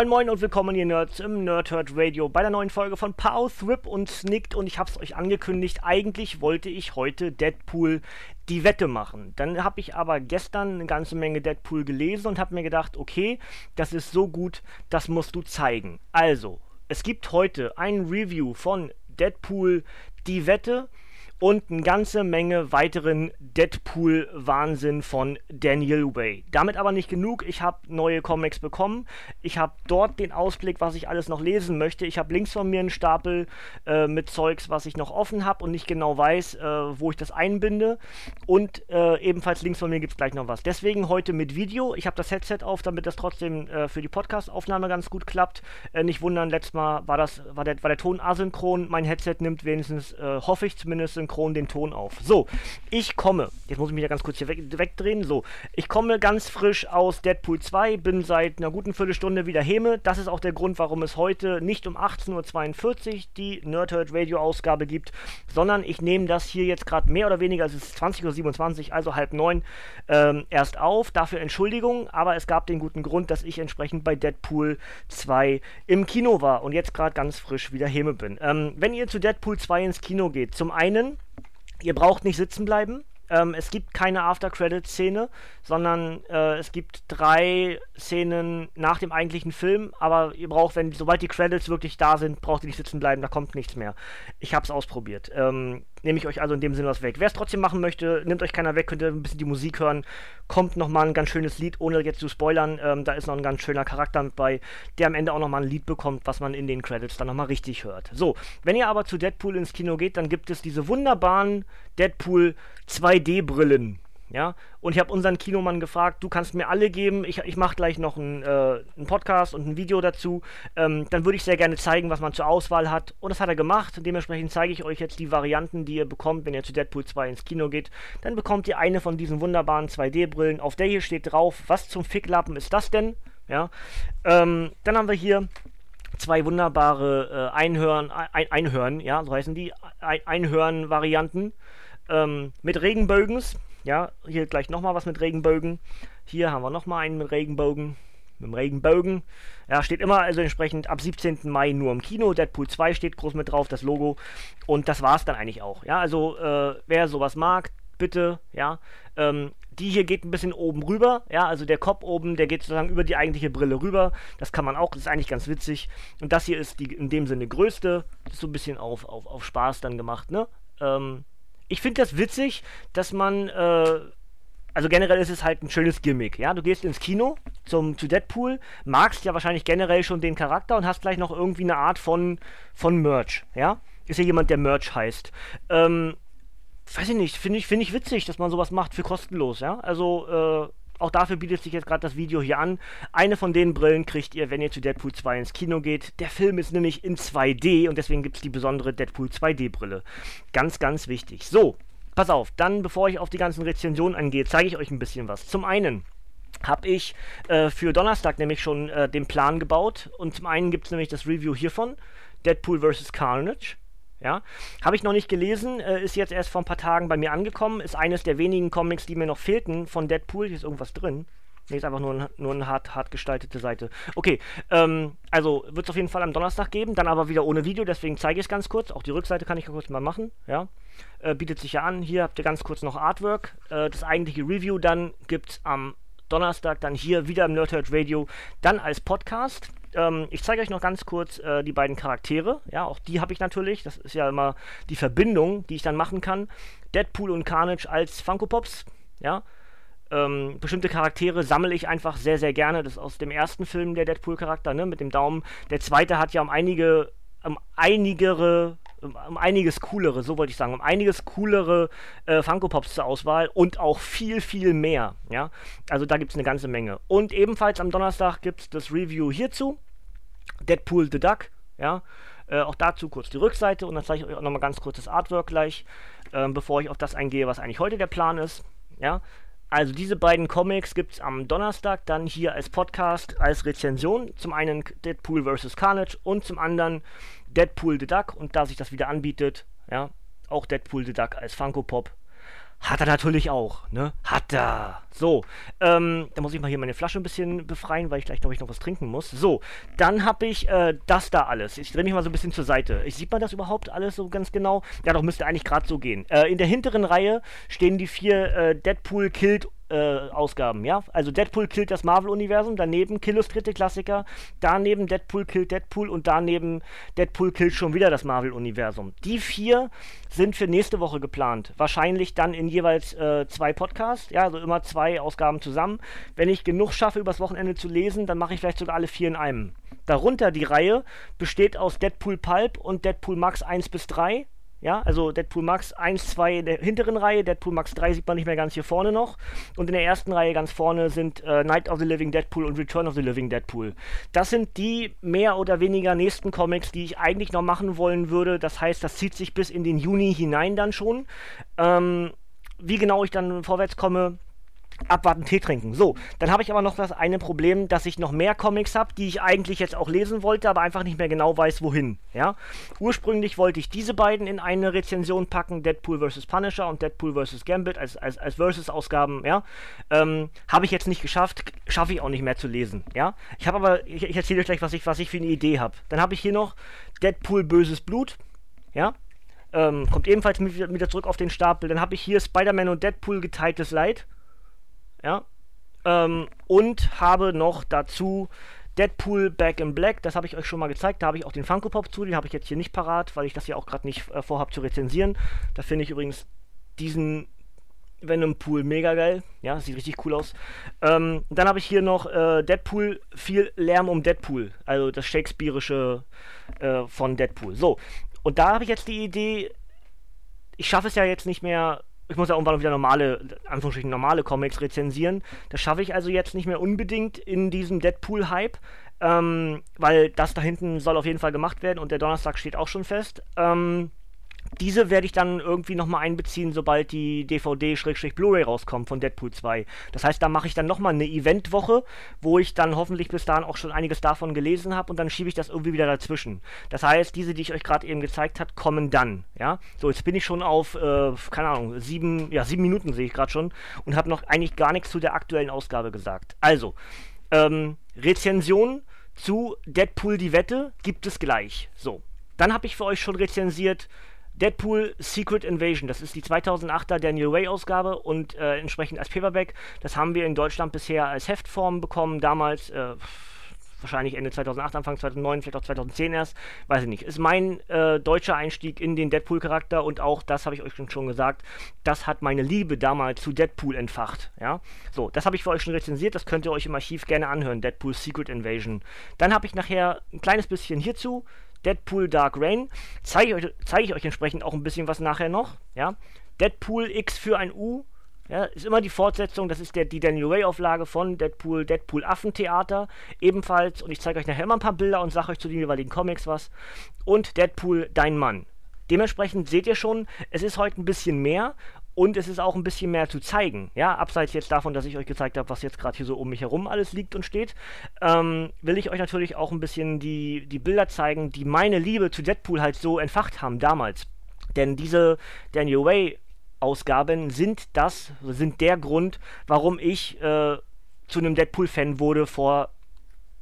Moin Moin und willkommen ihr Nerds im Nerdhurt Radio bei der neuen Folge von Pow, Thrip und Snicked und ich hab's euch angekündigt, eigentlich wollte ich heute Deadpool die Wette machen. Dann habe ich aber gestern eine ganze Menge Deadpool gelesen und habe mir gedacht, okay, das ist so gut, das musst du zeigen. Also, es gibt heute ein Review von Deadpool die Wette und eine ganze Menge weiteren Deadpool-Wahnsinn von Daniel Way. Damit aber nicht genug. Ich habe neue Comics bekommen. Ich habe dort den Ausblick, was ich alles noch lesen möchte. Ich habe links von mir einen Stapel äh, mit Zeugs, was ich noch offen habe und nicht genau weiß, äh, wo ich das einbinde. Und äh, ebenfalls links von mir gibt es gleich noch was. Deswegen heute mit Video. Ich habe das Headset auf, damit das trotzdem äh, für die Podcast-Aufnahme ganz gut klappt. Äh, nicht wundern, letztes Mal war, das, war, der, war der Ton asynchron. Mein Headset nimmt wenigstens, äh, hoffe ich zumindest, synchron synchron den Ton auf. So, ich komme, jetzt muss ich mich ja ganz kurz hier weg, wegdrehen. So, ich komme ganz frisch aus Deadpool 2, bin seit einer guten Viertelstunde wieder Heme. Das ist auch der Grund, warum es heute nicht um 18.42 Uhr die Nerdhurt Radio Ausgabe gibt, sondern ich nehme das hier jetzt gerade mehr oder weniger, es ist 20.27 Uhr, also halb neun, ähm, erst auf. Dafür Entschuldigung, aber es gab den guten Grund, dass ich entsprechend bei Deadpool 2 im Kino war und jetzt gerade ganz frisch wieder Heme bin. Ähm, wenn ihr zu Deadpool 2 ins Kino geht, zum einen Ihr braucht nicht sitzen bleiben. Ähm, es gibt keine After-Credit-Szene, sondern äh, es gibt drei Szenen nach dem eigentlichen Film, aber ihr braucht, wenn sobald die Credits wirklich da sind, braucht ihr nicht sitzen bleiben, da kommt nichts mehr. Ich habe es ausprobiert. Ähm, nehme ich euch also in dem Sinne was weg. Wer es trotzdem machen möchte, nimmt euch keiner weg, könnt ihr ein bisschen die Musik hören. Kommt nochmal ein ganz schönes Lied, ohne jetzt zu spoilern. Ähm, da ist noch ein ganz schöner Charakter mit bei, der am Ende auch nochmal ein Lied bekommt, was man in den Credits dann nochmal richtig hört. So, wenn ihr aber zu Deadpool ins Kino geht, dann gibt es diese wunderbaren Deadpool 2D-Brillen. Ja, und ich habe unseren Kinomann gefragt, du kannst mir alle geben, ich, ich mache gleich noch einen, äh, einen Podcast und ein Video dazu. Ähm, dann würde ich sehr gerne zeigen, was man zur Auswahl hat. Und das hat er gemacht. Dementsprechend zeige ich euch jetzt die Varianten, die ihr bekommt, wenn ihr zu Deadpool 2 ins Kino geht. Dann bekommt ihr eine von diesen wunderbaren 2D-Brillen. Auf der hier steht drauf, was zum Ficklappen ist das denn? Ja, ähm, dann haben wir hier zwei wunderbare äh, Einhörn, ein, Einhörn, ja, so heißen die, ein, Einhörn-Varianten ähm, mit Regenbögens. Ja, hier gleich nochmal was mit Regenbögen. Hier haben wir nochmal einen mit Regenbogen. Mit dem Regenbogen. Ja, steht immer also entsprechend ab 17. Mai nur im Kino. Deadpool 2 steht groß mit drauf, das Logo. Und das war es dann eigentlich auch. Ja, also äh, wer sowas mag, bitte, ja. Ähm, die hier geht ein bisschen oben rüber, ja, also der Kopf oben, der geht sozusagen über die eigentliche Brille rüber. Das kann man auch, das ist eigentlich ganz witzig. Und das hier ist die in dem Sinne größte. Ist so ein bisschen auf, auf, auf Spaß dann gemacht, ne? Ähm, ich finde das witzig, dass man, äh, also generell ist es halt ein schönes Gimmick, ja. Du gehst ins Kino zum, zu Deadpool, magst ja wahrscheinlich generell schon den Charakter und hast gleich noch irgendwie eine Art von, von Merch, ja. Ist ja jemand, der Merch heißt. Ähm, weiß ich nicht, finde ich, find ich witzig, dass man sowas macht für kostenlos, ja. Also, äh, auch dafür bietet sich jetzt gerade das Video hier an. Eine von den Brillen kriegt ihr, wenn ihr zu Deadpool 2 ins Kino geht. Der Film ist nämlich in 2D und deswegen gibt es die besondere Deadpool 2D-Brille. Ganz, ganz wichtig. So, pass auf, dann bevor ich auf die ganzen Rezensionen angehe, zeige ich euch ein bisschen was. Zum einen habe ich äh, für Donnerstag nämlich schon äh, den Plan gebaut und zum einen gibt es nämlich das Review hiervon, Deadpool vs. Carnage. Ja, habe ich noch nicht gelesen, äh, ist jetzt erst vor ein paar Tagen bei mir angekommen, ist eines der wenigen Comics, die mir noch fehlten von Deadpool. Hier ist irgendwas drin. Nee, ist einfach nur, ein, nur eine hart, hart gestaltete Seite. Okay, ähm, also wird es auf jeden Fall am Donnerstag geben, dann aber wieder ohne Video, deswegen zeige ich es ganz kurz. Auch die Rückseite kann ich kurz mal machen, ja. Äh, bietet sich ja an. Hier habt ihr ganz kurz noch Artwork. Äh, das eigentliche Review dann gibt es am Donnerstag dann hier wieder im Nerdhurt Radio, dann als Podcast ähm, ich zeige euch noch ganz kurz äh, die beiden Charaktere. Ja, auch die habe ich natürlich. Das ist ja immer die Verbindung, die ich dann machen kann. Deadpool und Carnage als Funko Pops. Ja. Ähm, bestimmte Charaktere sammle ich einfach sehr, sehr gerne. Das ist aus dem ersten Film der Deadpool-Charakter, ne, mit dem Daumen. Der zweite hat ja um einige, um einigere um, um einiges coolere, so wollte ich sagen, um einiges coolere äh, Funko Pops zur Auswahl und auch viel, viel mehr. Ja, also da gibt es eine ganze Menge. Und ebenfalls am Donnerstag gibt es das Review hierzu: Deadpool the Duck. Ja, äh, auch dazu kurz die Rückseite und dann zeige ich euch auch nochmal ganz kurz das Artwork gleich, äh, bevor ich auf das eingehe, was eigentlich heute der Plan ist. Ja, also diese beiden Comics gibt es am Donnerstag dann hier als Podcast, als Rezension. Zum einen Deadpool vs. Carnage und zum anderen Deadpool the Duck. Und da sich das wieder anbietet, ja, auch Deadpool the Duck als Funko Pop hat er natürlich auch, ne? Hat er. So, ähm, da muss ich mal hier meine Flasche ein bisschen befreien, weil ich gleich, glaube ich, noch was trinken muss. So, dann habe ich äh, das da alles. Ich drehe mich mal so ein bisschen zur Seite. Ich, sieht man das überhaupt alles so ganz genau? Ja, doch, müsste eigentlich gerade so gehen. Äh, in der hinteren Reihe stehen die vier äh, Deadpool Killed äh, Ausgaben, ja. Also Deadpool killt das Marvel-Universum, daneben Killustrierte Klassiker, daneben Deadpool killt Deadpool und daneben Deadpool killt schon wieder das Marvel-Universum. Die vier sind für nächste Woche geplant. Wahrscheinlich dann in jeweils äh, zwei Podcasts, ja, also immer zwei Ausgaben zusammen. Wenn ich genug schaffe, übers Wochenende zu lesen, dann mache ich vielleicht sogar alle vier in einem. Darunter die Reihe besteht aus Deadpool Pulp und Deadpool Max 1 bis 3. Ja, also Deadpool Max 1, 2 in der hinteren Reihe, Deadpool Max 3 sieht man nicht mehr ganz hier vorne noch. Und in der ersten Reihe ganz vorne sind äh, Night of the Living Deadpool und Return of the Living Deadpool. Das sind die mehr oder weniger nächsten Comics, die ich eigentlich noch machen wollen würde. Das heißt, das zieht sich bis in den Juni hinein dann schon. Ähm, wie genau ich dann vorwärts komme, abwarten, Tee trinken. So, dann habe ich aber noch das eine Problem, dass ich noch mehr Comics habe, die ich eigentlich jetzt auch lesen wollte, aber einfach nicht mehr genau weiß, wohin. Ja? Ursprünglich wollte ich diese beiden in eine Rezension packen, Deadpool vs. Punisher und Deadpool vs. Gambit als, als, als Versus-Ausgaben, ja. Ähm, habe ich jetzt nicht geschafft, schaffe ich auch nicht mehr zu lesen, ja. Ich habe aber, ich, ich erzähle euch gleich, was ich, was ich für eine Idee habe. Dann habe ich hier noch Deadpool Böses Blut, ja. Ähm, kommt ebenfalls mit, wieder zurück auf den Stapel. Dann habe ich hier Spider-Man und Deadpool geteiltes Leid ja. Ähm, und habe noch dazu Deadpool Back in Black, das habe ich euch schon mal gezeigt. Da habe ich auch den Funko Pop zu, den habe ich jetzt hier nicht parat, weil ich das ja auch gerade nicht äh, vorhabe zu rezensieren. Da finde ich übrigens diesen Venom Pool mega geil. Ja, sieht richtig cool aus. Ähm, dann habe ich hier noch äh, Deadpool, viel Lärm um Deadpool. Also das Shakespeareische äh, von Deadpool. So, und da habe ich jetzt die Idee, ich schaffe es ja jetzt nicht mehr ich muss ja irgendwann wieder normale, Anführungsstrichen normale Comics rezensieren. Das schaffe ich also jetzt nicht mehr unbedingt in diesem Deadpool-Hype, ähm, weil das da hinten soll auf jeden Fall gemacht werden und der Donnerstag steht auch schon fest. Ähm, diese werde ich dann irgendwie nochmal einbeziehen, sobald die DVD-Blu-ray rauskommt von Deadpool 2. Das heißt, da mache ich dann nochmal eine Eventwoche, wo ich dann hoffentlich bis dahin auch schon einiges davon gelesen habe und dann schiebe ich das irgendwie wieder dazwischen. Das heißt, diese, die ich euch gerade eben gezeigt habe, kommen dann. Ja, so jetzt bin ich schon auf, äh, keine Ahnung, sieben, ja, sieben Minuten sehe ich gerade schon und habe noch eigentlich gar nichts zu der aktuellen Ausgabe gesagt. Also, ähm, Rezension zu Deadpool die Wette gibt es gleich. So. Dann habe ich für euch schon rezensiert Deadpool Secret Invasion, das ist die 2008er Daniel Way Ausgabe und äh, entsprechend als Paperback. Das haben wir in Deutschland bisher als Heftform bekommen, damals äh, wahrscheinlich Ende 2008, Anfang 2009, vielleicht auch 2010 erst, weiß ich nicht. Ist mein äh, deutscher Einstieg in den Deadpool-Charakter und auch, das habe ich euch schon gesagt, das hat meine Liebe damals zu Deadpool entfacht. Ja, so, das habe ich für euch schon rezensiert, das könnt ihr euch im Archiv gerne anhören, Deadpool Secret Invasion. Dann habe ich nachher ein kleines bisschen hierzu Deadpool Dark Rain. Zeige ich, zeige ich euch entsprechend auch ein bisschen was nachher noch. Ja? Deadpool X für ein U. Ja, ist immer die Fortsetzung, das ist der, die Daniel Ray-Auflage von Deadpool, Deadpool Affentheater, ebenfalls. Und ich zeige euch nachher immer ein paar Bilder und sage euch zu den jeweiligen Comics was. Und Deadpool Dein Mann. Dementsprechend seht ihr schon, es ist heute ein bisschen mehr und es ist auch ein bisschen mehr zu zeigen. Ja, abseits jetzt davon, dass ich euch gezeigt habe, was jetzt gerade hier so um mich herum alles liegt und steht, ähm, will ich euch natürlich auch ein bisschen die, die Bilder zeigen, die meine Liebe zu Deadpool halt so entfacht haben damals. Denn diese Daniel Way Ausgaben sind das, sind der Grund, warum ich äh, zu einem Deadpool-Fan wurde vor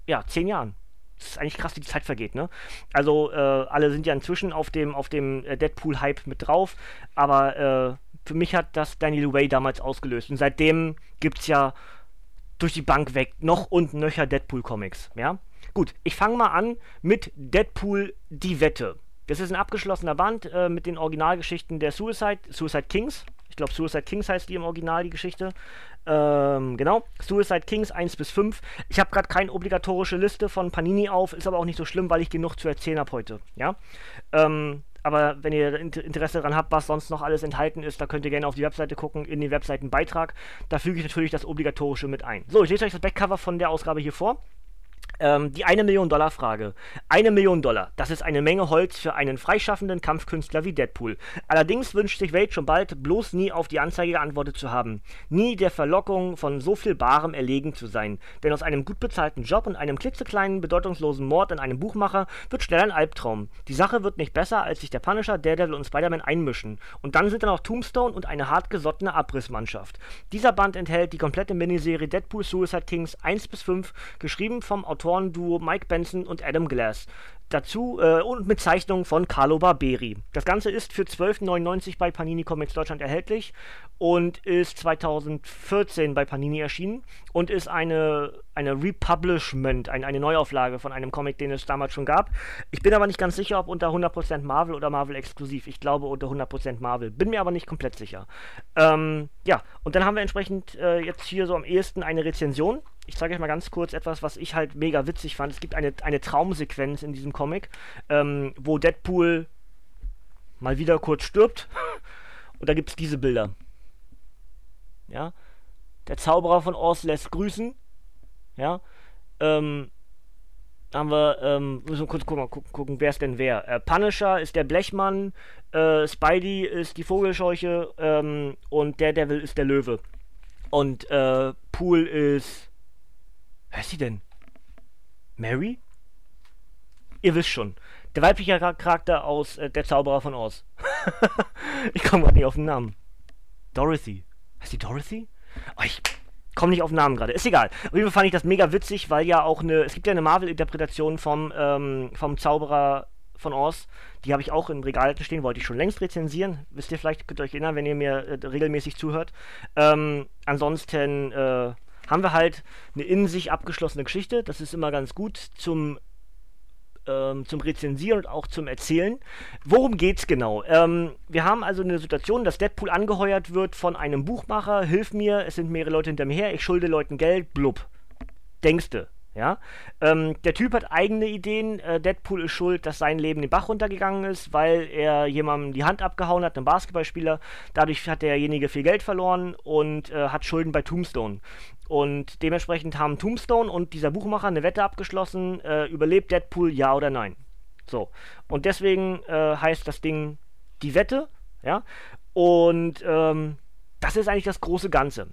ja, zehn Jahren. Das ist eigentlich krass, wie die Zeit vergeht, ne? Also, äh, alle sind ja inzwischen auf dem, auf dem äh, Deadpool-Hype mit drauf, aber äh, für mich hat das Daniel Way damals ausgelöst. Und seitdem gibt es ja durch die Bank weg noch und nöcher Deadpool-Comics. Ja? Gut, ich fange mal an mit Deadpool die Wette. Das ist ein abgeschlossener Band äh, mit den Originalgeschichten der Suicide, Suicide Kings. Ich glaube, Suicide Kings heißt die im Original, die Geschichte. Ähm, genau. Suicide Kings 1 bis 5. Ich habe gerade keine obligatorische Liste von Panini auf, ist aber auch nicht so schlimm, weil ich genug zu erzählen habe heute. Ja. Ähm, Aber wenn ihr Interesse daran habt, was sonst noch alles enthalten ist, da könnt ihr gerne auf die Webseite gucken, in den Webseitenbeitrag. Da füge ich natürlich das Obligatorische mit ein. So, ich lese euch das Backcover von der Ausgabe hier vor. Ähm, die eine Million Dollar Frage. Eine Million Dollar. Das ist eine Menge Holz für einen freischaffenden Kampfkünstler wie Deadpool. Allerdings wünscht sich Wade schon bald, bloß nie auf die Anzeige geantwortet zu haben. Nie der Verlockung von so viel Barem erlegen zu sein. Denn aus einem gut bezahlten Job und einem klitzekleinen, bedeutungslosen Mord an einem Buchmacher wird schnell ein Albtraum. Die Sache wird nicht besser, als sich der Punisher, Daredevil und Spider-Man einmischen. Und dann sind da noch Tombstone und eine hartgesottene Abrissmannschaft. Dieser Band enthält die komplette Miniserie Deadpool Suicide Kings 1 bis 5, geschrieben vom Autorenduo Mike Benson und Adam Glass. Dazu äh, und mit Zeichnungen von Carlo Barberi. Das Ganze ist für 12,99 bei Panini Comics Deutschland erhältlich und ist 2014 bei Panini erschienen und ist eine, eine Republishment, ein, eine Neuauflage von einem Comic, den es damals schon gab. Ich bin aber nicht ganz sicher, ob unter 100% Marvel oder Marvel exklusiv. Ich glaube unter 100% Marvel. Bin mir aber nicht komplett sicher. Ähm, ja, und dann haben wir entsprechend äh, jetzt hier so am ehesten eine Rezension ich zeige euch mal ganz kurz etwas, was ich halt mega witzig fand. Es gibt eine, eine Traumsequenz in diesem Comic, ähm, wo Deadpool mal wieder kurz stirbt. Und da gibt es diese Bilder. Ja. Der Zauberer von Oz lässt grüßen. Ja. Ähm, haben wir, ähm, müssen wir kurz gucken, gucken, gucken wer ist denn wer. Äh, Punisher ist der Blechmann, äh, Spidey ist die Vogelscheuche ähm, und Daredevil ist der Löwe. Und äh, Pool ist Wer ist sie denn? Mary? Ihr wisst schon. Der weibliche Charakter aus äh, Der Zauberer von Oz. ich komme gerade nicht auf den Namen. Dorothy. Heißt die Dorothy? Oh, ich komme nicht auf den Namen gerade. Ist egal. Auf jeden Fall fand ich das mega witzig, weil ja auch eine. Es gibt ja eine Marvel-Interpretation vom, ähm, vom Zauberer von Oz. Die habe ich auch im Regal stehen, wollte ich schon längst rezensieren. Wisst ihr vielleicht, könnt ihr euch erinnern, wenn ihr mir äh, regelmäßig zuhört. Ähm, ansonsten, äh, haben wir halt eine in sich abgeschlossene Geschichte. Das ist immer ganz gut zum ähm, zum Rezensieren und auch zum Erzählen. Worum geht's genau? Ähm, wir haben also eine Situation, dass Deadpool angeheuert wird von einem Buchmacher. Hilf mir, es sind mehrere Leute hinter mir her, ich schulde Leuten Geld, blub. Denkste. Ja? Ähm, der Typ hat eigene Ideen. Äh, Deadpool ist schuld, dass sein Leben den Bach runtergegangen ist, weil er jemandem die Hand abgehauen hat, einem Basketballspieler. Dadurch hat derjenige viel Geld verloren und äh, hat Schulden bei Tombstone. Und dementsprechend haben Tombstone und dieser Buchmacher eine Wette abgeschlossen, äh, überlebt Deadpool ja oder nein. So. Und deswegen äh, heißt das Ding die Wette, ja. Und ähm, das ist eigentlich das große Ganze.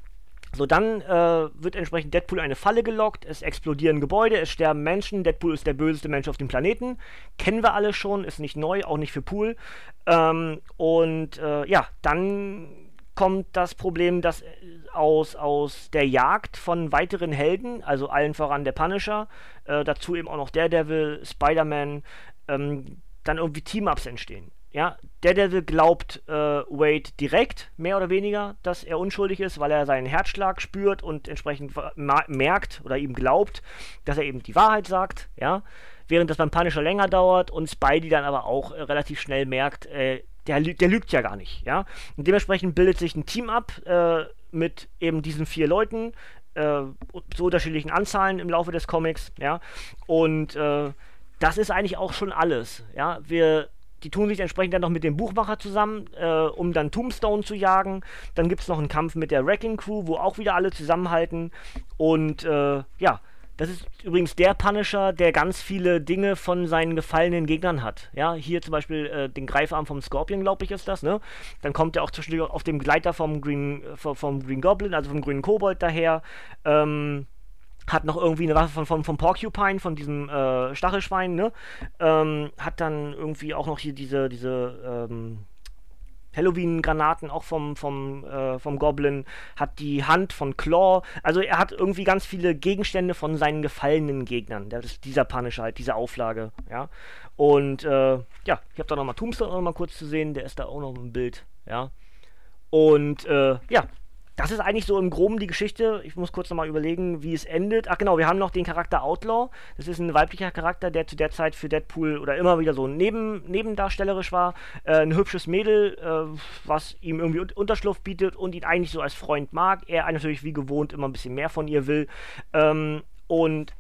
So, dann äh, wird entsprechend Deadpool eine Falle gelockt, es explodieren Gebäude, es sterben Menschen, Deadpool ist der böseste Mensch auf dem Planeten. Kennen wir alle schon, ist nicht neu, auch nicht für Pool. Ähm, und äh, ja, dann kommt das Problem, dass äh, aus, aus der Jagd von weiteren Helden, also allen voran der Punisher, äh, dazu eben auch noch Daredevil, Spider-Man, ähm, dann irgendwie Team-Ups entstehen. Ja, Daredevil glaubt äh, Wade direkt, mehr oder weniger, dass er unschuldig ist, weil er seinen Herzschlag spürt und entsprechend merkt oder ihm glaubt, dass er eben die Wahrheit sagt, ja. Während das beim Punisher länger dauert und Spidey dann aber auch äh, relativ schnell merkt, äh, der, der lügt ja gar nicht, ja. Und dementsprechend bildet sich ein Team ab äh, mit eben diesen vier Leuten, äh, zu unterschiedlichen Anzahlen im Laufe des Comics, ja. Und äh, das ist eigentlich auch schon alles, ja. Wir die tun sich entsprechend dann noch mit dem Buchmacher zusammen, äh, um dann Tombstone zu jagen. Dann gibt es noch einen Kampf mit der Wrecking Crew, wo auch wieder alle zusammenhalten. Und äh, ja, das ist übrigens der Punisher, der ganz viele Dinge von seinen gefallenen Gegnern hat. Ja, hier zum Beispiel äh, den Greifarm vom Scorpion, glaube ich, ist das, ne? Dann kommt er auch zwischendurch auf dem Gleiter vom Green, äh, vom Green Goblin, also vom grünen Kobold daher. Ähm, hat noch irgendwie eine Waffe von, von, von Porcupine, von diesem äh, Stachelschwein, ne? Ähm, hat dann irgendwie auch noch hier diese, diese ähm, Halloween-Granaten auch vom, vom, äh, vom Goblin, hat die Hand von Claw. Also er hat irgendwie ganz viele Gegenstände von seinen gefallenen Gegnern. Das ist dieser Punisher halt, diese Auflage, ja. Und äh, ja, ich habe da nochmal Tombstone noch mal kurz zu sehen, der ist da auch noch im Bild, ja. Und äh, ja, das ist eigentlich so im Groben die Geschichte. Ich muss kurz nochmal überlegen, wie es endet. Ach genau, wir haben noch den Charakter Outlaw. Das ist ein weiblicher Charakter, der zu der Zeit für Deadpool oder immer wieder so neben, nebendarstellerisch war. Äh, ein hübsches Mädel, äh, was ihm irgendwie Unterschlupf bietet und ihn eigentlich so als Freund mag. Er natürlich wie gewohnt immer ein bisschen mehr von ihr will. Ähm, und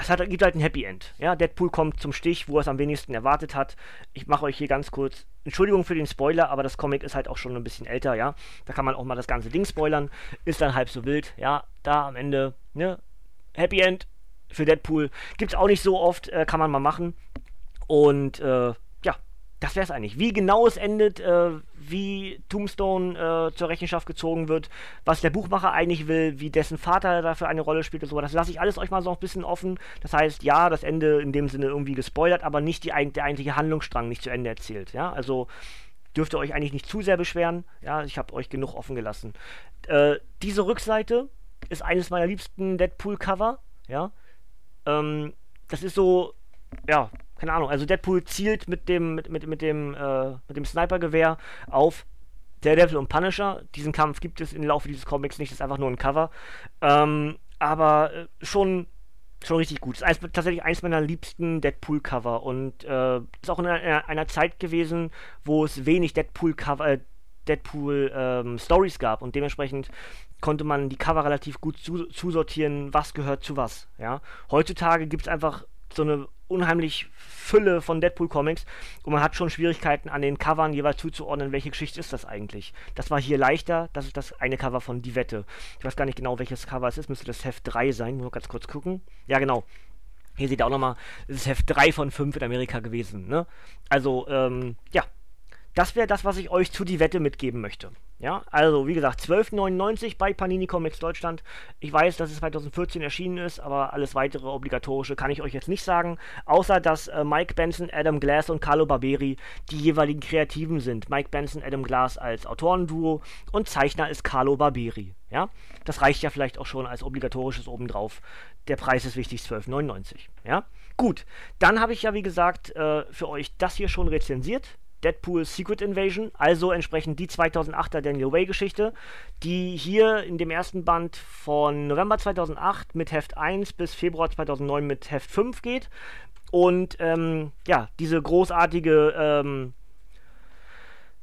das hat, gibt halt ein Happy End. Ja, Deadpool kommt zum Stich, wo er es am wenigsten erwartet hat. Ich mache euch hier ganz kurz, Entschuldigung für den Spoiler, aber das Comic ist halt auch schon ein bisschen älter, ja. Da kann man auch mal das ganze Ding spoilern. Ist dann halb so wild, ja. Da am Ende, ne, Happy End für Deadpool. Gibt's auch nicht so oft, äh, kann man mal machen. Und äh, das wäre es eigentlich. Wie genau es endet, äh, wie Tombstone äh, zur Rechenschaft gezogen wird, was der Buchmacher eigentlich will, wie dessen Vater dafür eine Rolle spielt und so, das lasse ich alles euch mal so ein bisschen offen. Das heißt, ja, das Ende in dem Sinne irgendwie gespoilert, aber nicht die, der eigentliche Handlungsstrang nicht zu Ende erzählt. Ja, also dürft ihr euch eigentlich nicht zu sehr beschweren. Ja, ich habe euch genug offen gelassen. Äh, diese Rückseite ist eines meiner liebsten Deadpool-Cover. Ja, ähm, das ist so, ja, keine Ahnung, also Deadpool zielt mit dem, mit, mit, mit dem, äh, mit dem Snipergewehr auf Daredevil und Punisher. Diesen Kampf gibt es im Laufe dieses Comics nicht, das ist einfach nur ein Cover. Ähm, aber äh, schon, schon richtig gut. Ist tatsächlich eins meiner liebsten Deadpool-Cover und äh, ist auch in einer, einer, Zeit gewesen, wo es wenig Deadpool-Cover, äh, Deadpool ähm, Stories gab und dementsprechend konnte man die Cover relativ gut zu, zusortieren, was gehört zu was. Ja? Heutzutage gibt es einfach so eine unheimlich Fülle von Deadpool-Comics und man hat schon Schwierigkeiten an den Covern jeweils zuzuordnen, welche Geschichte ist das eigentlich. Das war hier leichter, das ist das eine Cover von Die Wette. Ich weiß gar nicht genau, welches Cover es ist, müsste das Heft 3 sein, noch ganz kurz gucken. Ja, genau. Hier seht ihr auch nochmal, es ist Heft 3 von 5 in Amerika gewesen. Ne? Also, ähm, ja, das wäre das, was ich euch zu Die Wette mitgeben möchte. Ja, also wie gesagt, 12,99 bei Panini Comics Deutschland. Ich weiß, dass es 2014 erschienen ist, aber alles weitere obligatorische kann ich euch jetzt nicht sagen. Außer, dass äh, Mike Benson, Adam Glass und Carlo Barberi die jeweiligen Kreativen sind. Mike Benson, Adam Glass als Autorenduo und Zeichner ist Carlo Barberi. Ja, das reicht ja vielleicht auch schon als obligatorisches obendrauf. Der Preis ist wichtig, 12,99. Ja, gut. Dann habe ich ja, wie gesagt, äh, für euch das hier schon rezensiert. Deadpool Secret Invasion, also entsprechend die 2008er Daniel Way Geschichte, die hier in dem ersten Band von November 2008 mit Heft 1 bis Februar 2009 mit Heft 5 geht. Und ähm, ja, diese großartige ähm,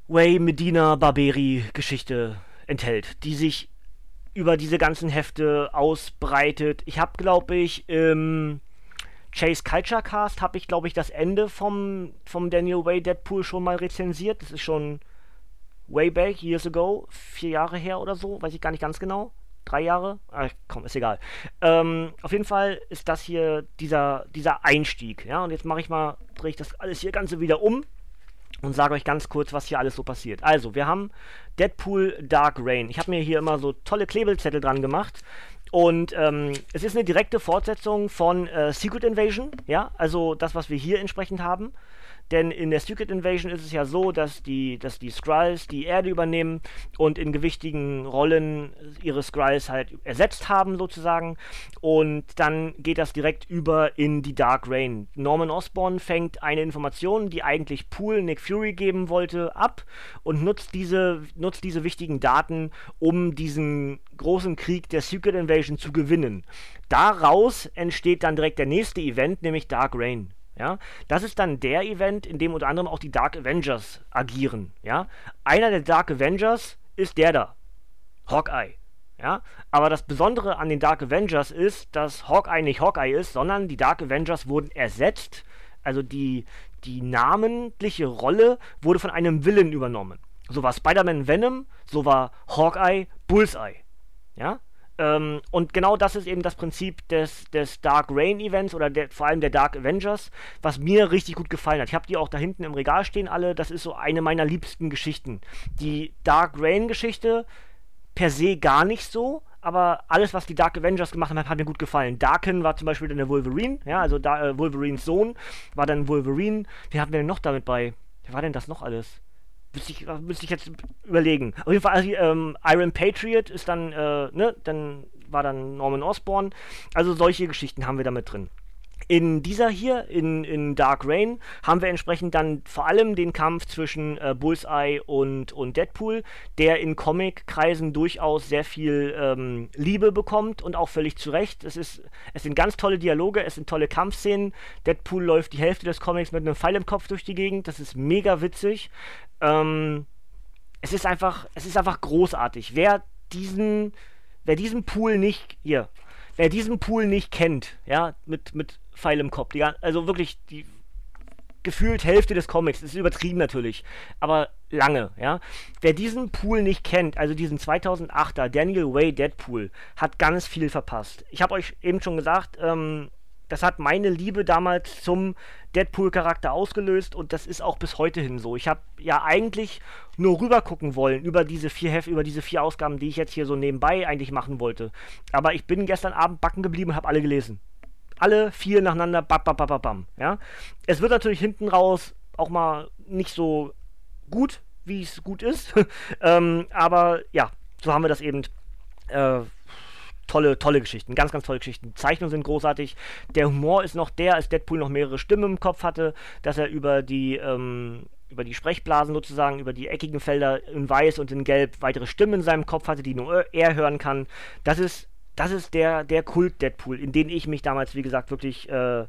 Way Medina Barberi Geschichte enthält, die sich über diese ganzen Hefte ausbreitet. Ich habe, glaube ich, im Chase Culture Cast habe ich, glaube ich, das Ende vom, vom Daniel Way Deadpool schon mal rezensiert. Das ist schon way back, years ago, vier Jahre her oder so, weiß ich gar nicht ganz genau. Drei Jahre? Ach, komm, ist egal. Ähm, auf jeden Fall ist das hier dieser, dieser Einstieg. Ja, und jetzt mache ich mal, drehe ich das alles hier Ganze wieder um und sage euch ganz kurz, was hier alles so passiert. Also, wir haben Deadpool Dark Rain. Ich habe mir hier immer so tolle Klebelzettel dran gemacht. Und ähm, es ist eine direkte Fortsetzung von äh, Secret Invasion, ja, also das, was wir hier entsprechend haben. Denn in der Secret Invasion ist es ja so, dass die, dass die Skrulls die Erde übernehmen und in gewichtigen Rollen ihre Skrulls halt ersetzt haben, sozusagen. Und dann geht das direkt über in die Dark Reign. Norman Osborn fängt eine Information, die eigentlich Pool Nick Fury geben wollte, ab und nutzt diese, nutzt diese wichtigen Daten, um diesen großen Krieg der Secret Invasion zu gewinnen. Daraus entsteht dann direkt der nächste Event, nämlich Dark Reign. Ja, das ist dann der Event, in dem unter anderem auch die Dark Avengers agieren. Ja, einer der Dark Avengers ist der da, Hawkeye. Ja, aber das Besondere an den Dark Avengers ist, dass Hawkeye nicht Hawkeye ist, sondern die Dark Avengers wurden ersetzt. Also die, die namentliche Rolle wurde von einem Villain übernommen. So war Spider-Man Venom, so war Hawkeye Bullseye. Ja, ähm, und genau das ist eben das Prinzip des, des Dark Rain Events oder der, vor allem der Dark Avengers, was mir richtig gut gefallen hat. Ich habe die auch da hinten im Regal stehen alle. Das ist so eine meiner liebsten Geschichten. Die Dark Rain Geschichte per se gar nicht so, aber alles, was die Dark Avengers gemacht haben, hat mir gut gefallen. Darken war zum Beispiel dann der Wolverine, ja, also da, äh, Wolverines Sohn war dann Wolverine. Wie hatten wir denn noch damit bei? Wer war denn das noch alles? Müsste ich, müsste ich jetzt überlegen. Auf jeden Fall, also, ähm, Iron Patriot ist dann, äh, ne, dann war dann Norman Osborn. Also solche Geschichten haben wir damit drin. In dieser hier, in, in Dark Rain, haben wir entsprechend dann vor allem den Kampf zwischen äh, Bullseye und, und Deadpool, der in Comic-Kreisen durchaus sehr viel ähm, Liebe bekommt und auch völlig zu Recht. Es, ist, es sind ganz tolle Dialoge, es sind tolle Kampfszenen. Deadpool läuft die Hälfte des Comics mit einem Pfeil im Kopf durch die Gegend. Das ist mega witzig. Ähm, es ist einfach, es ist einfach großartig. Wer diesen, wer diesen Pool nicht, hier, wer diesen Pool nicht kennt, ja, mit, mit Pfeil im Kopf, die, also wirklich die gefühlt Hälfte des Comics, das ist übertrieben natürlich, aber lange, ja. Wer diesen Pool nicht kennt, also diesen 2008er Daniel Way Deadpool, hat ganz viel verpasst. Ich habe euch eben schon gesagt, ähm, das hat meine Liebe damals zum Deadpool-Charakter ausgelöst und das ist auch bis heute hin so. Ich habe ja eigentlich nur rübergucken wollen über diese vier Heft, über diese vier Ausgaben, die ich jetzt hier so nebenbei eigentlich machen wollte. Aber ich bin gestern Abend backen geblieben und habe alle gelesen. Alle vier nacheinander, bam, bam, bam, bam, ja. Es wird natürlich hinten raus auch mal nicht so gut, wie es gut ist. ähm, aber ja, so haben wir das eben äh, tolle, tolle Geschichten, ganz, ganz tolle Geschichten. Zeichnungen sind großartig. Der Humor ist noch der, als Deadpool noch mehrere Stimmen im Kopf hatte, dass er über die, ähm, über die Sprechblasen sozusagen, über die eckigen Felder in Weiß und in Gelb weitere Stimmen in seinem Kopf hatte, die nur er hören kann. Das ist, das ist der, der Kult-Deadpool, in den ich mich damals, wie gesagt, wirklich äh,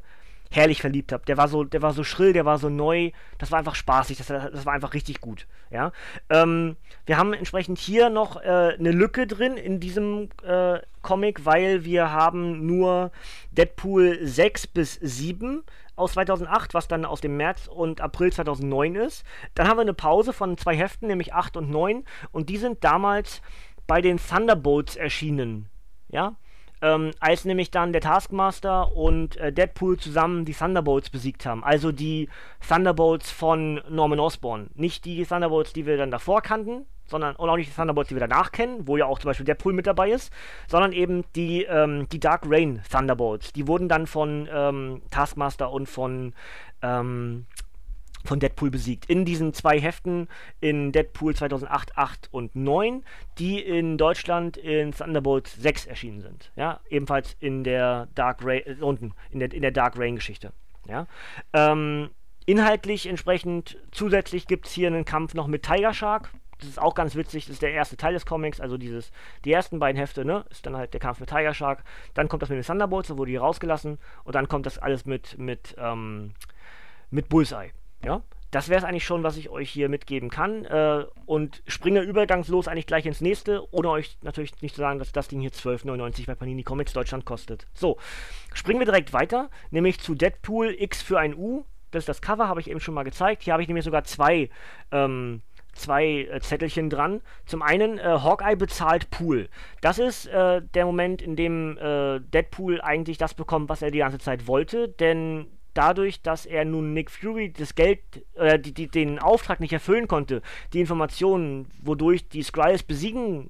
herrlich verliebt habe. Der war so, der war so schrill, der war so neu. Das war einfach spaßig. Das, das war einfach richtig gut. Ja. Ähm, wir haben entsprechend hier noch äh, eine Lücke drin in diesem äh, Comic, weil wir haben nur Deadpool 6 bis 7 aus 2008, was dann aus dem März und April 2009 ist. Dann haben wir eine Pause von zwei Heften, nämlich 8 und 9. Und die sind damals bei den Thunderbolts erschienen. Ja ähm, als nämlich dann der Taskmaster und äh, Deadpool zusammen die Thunderbolts besiegt haben. Also die Thunderbolts von Norman Osborn. Nicht die Thunderbolts, die wir dann davor kannten, sondern und auch nicht die Thunderbolts, die wir danach kennen, wo ja auch zum Beispiel Deadpool mit dabei ist, sondern eben die, ähm, die Dark Rain Thunderbolts. Die wurden dann von ähm, Taskmaster und von ähm, von Deadpool besiegt. In diesen zwei Heften in Deadpool 2008, 8 und 9, die in Deutschland in Thunderbolt 6 erschienen sind. Ja, ebenfalls in der Dark Rain, äh, unten, in der, in der Dark Rain Geschichte. Ja, ähm, inhaltlich entsprechend zusätzlich gibt es hier einen Kampf noch mit Tiger Shark. Das ist auch ganz witzig, das ist der erste Teil des Comics, also dieses, die ersten beiden Hefte, ne, ist dann halt der Kampf mit Tiger Shark, dann kommt das mit den Thunderbolts, da wurde die rausgelassen und dann kommt das alles mit, mit, ähm, mit Bullseye. Ja, das wäre es eigentlich schon, was ich euch hier mitgeben kann. Äh, und springe übergangslos eigentlich gleich ins nächste, ohne euch natürlich nicht zu sagen, dass das Ding hier 12,99 bei Panini Comics Deutschland kostet. So, springen wir direkt weiter, nämlich zu Deadpool X für ein U. Das ist das Cover, habe ich eben schon mal gezeigt. Hier habe ich nämlich sogar zwei, ähm, zwei äh, Zettelchen dran. Zum einen, äh, Hawkeye bezahlt Pool. Das ist äh, der Moment, in dem äh, Deadpool eigentlich das bekommt, was er die ganze Zeit wollte, denn dadurch, dass er nun Nick Fury das Geld, äh, die, die, den Auftrag nicht erfüllen konnte, die Informationen, wodurch die Skrulls besiegen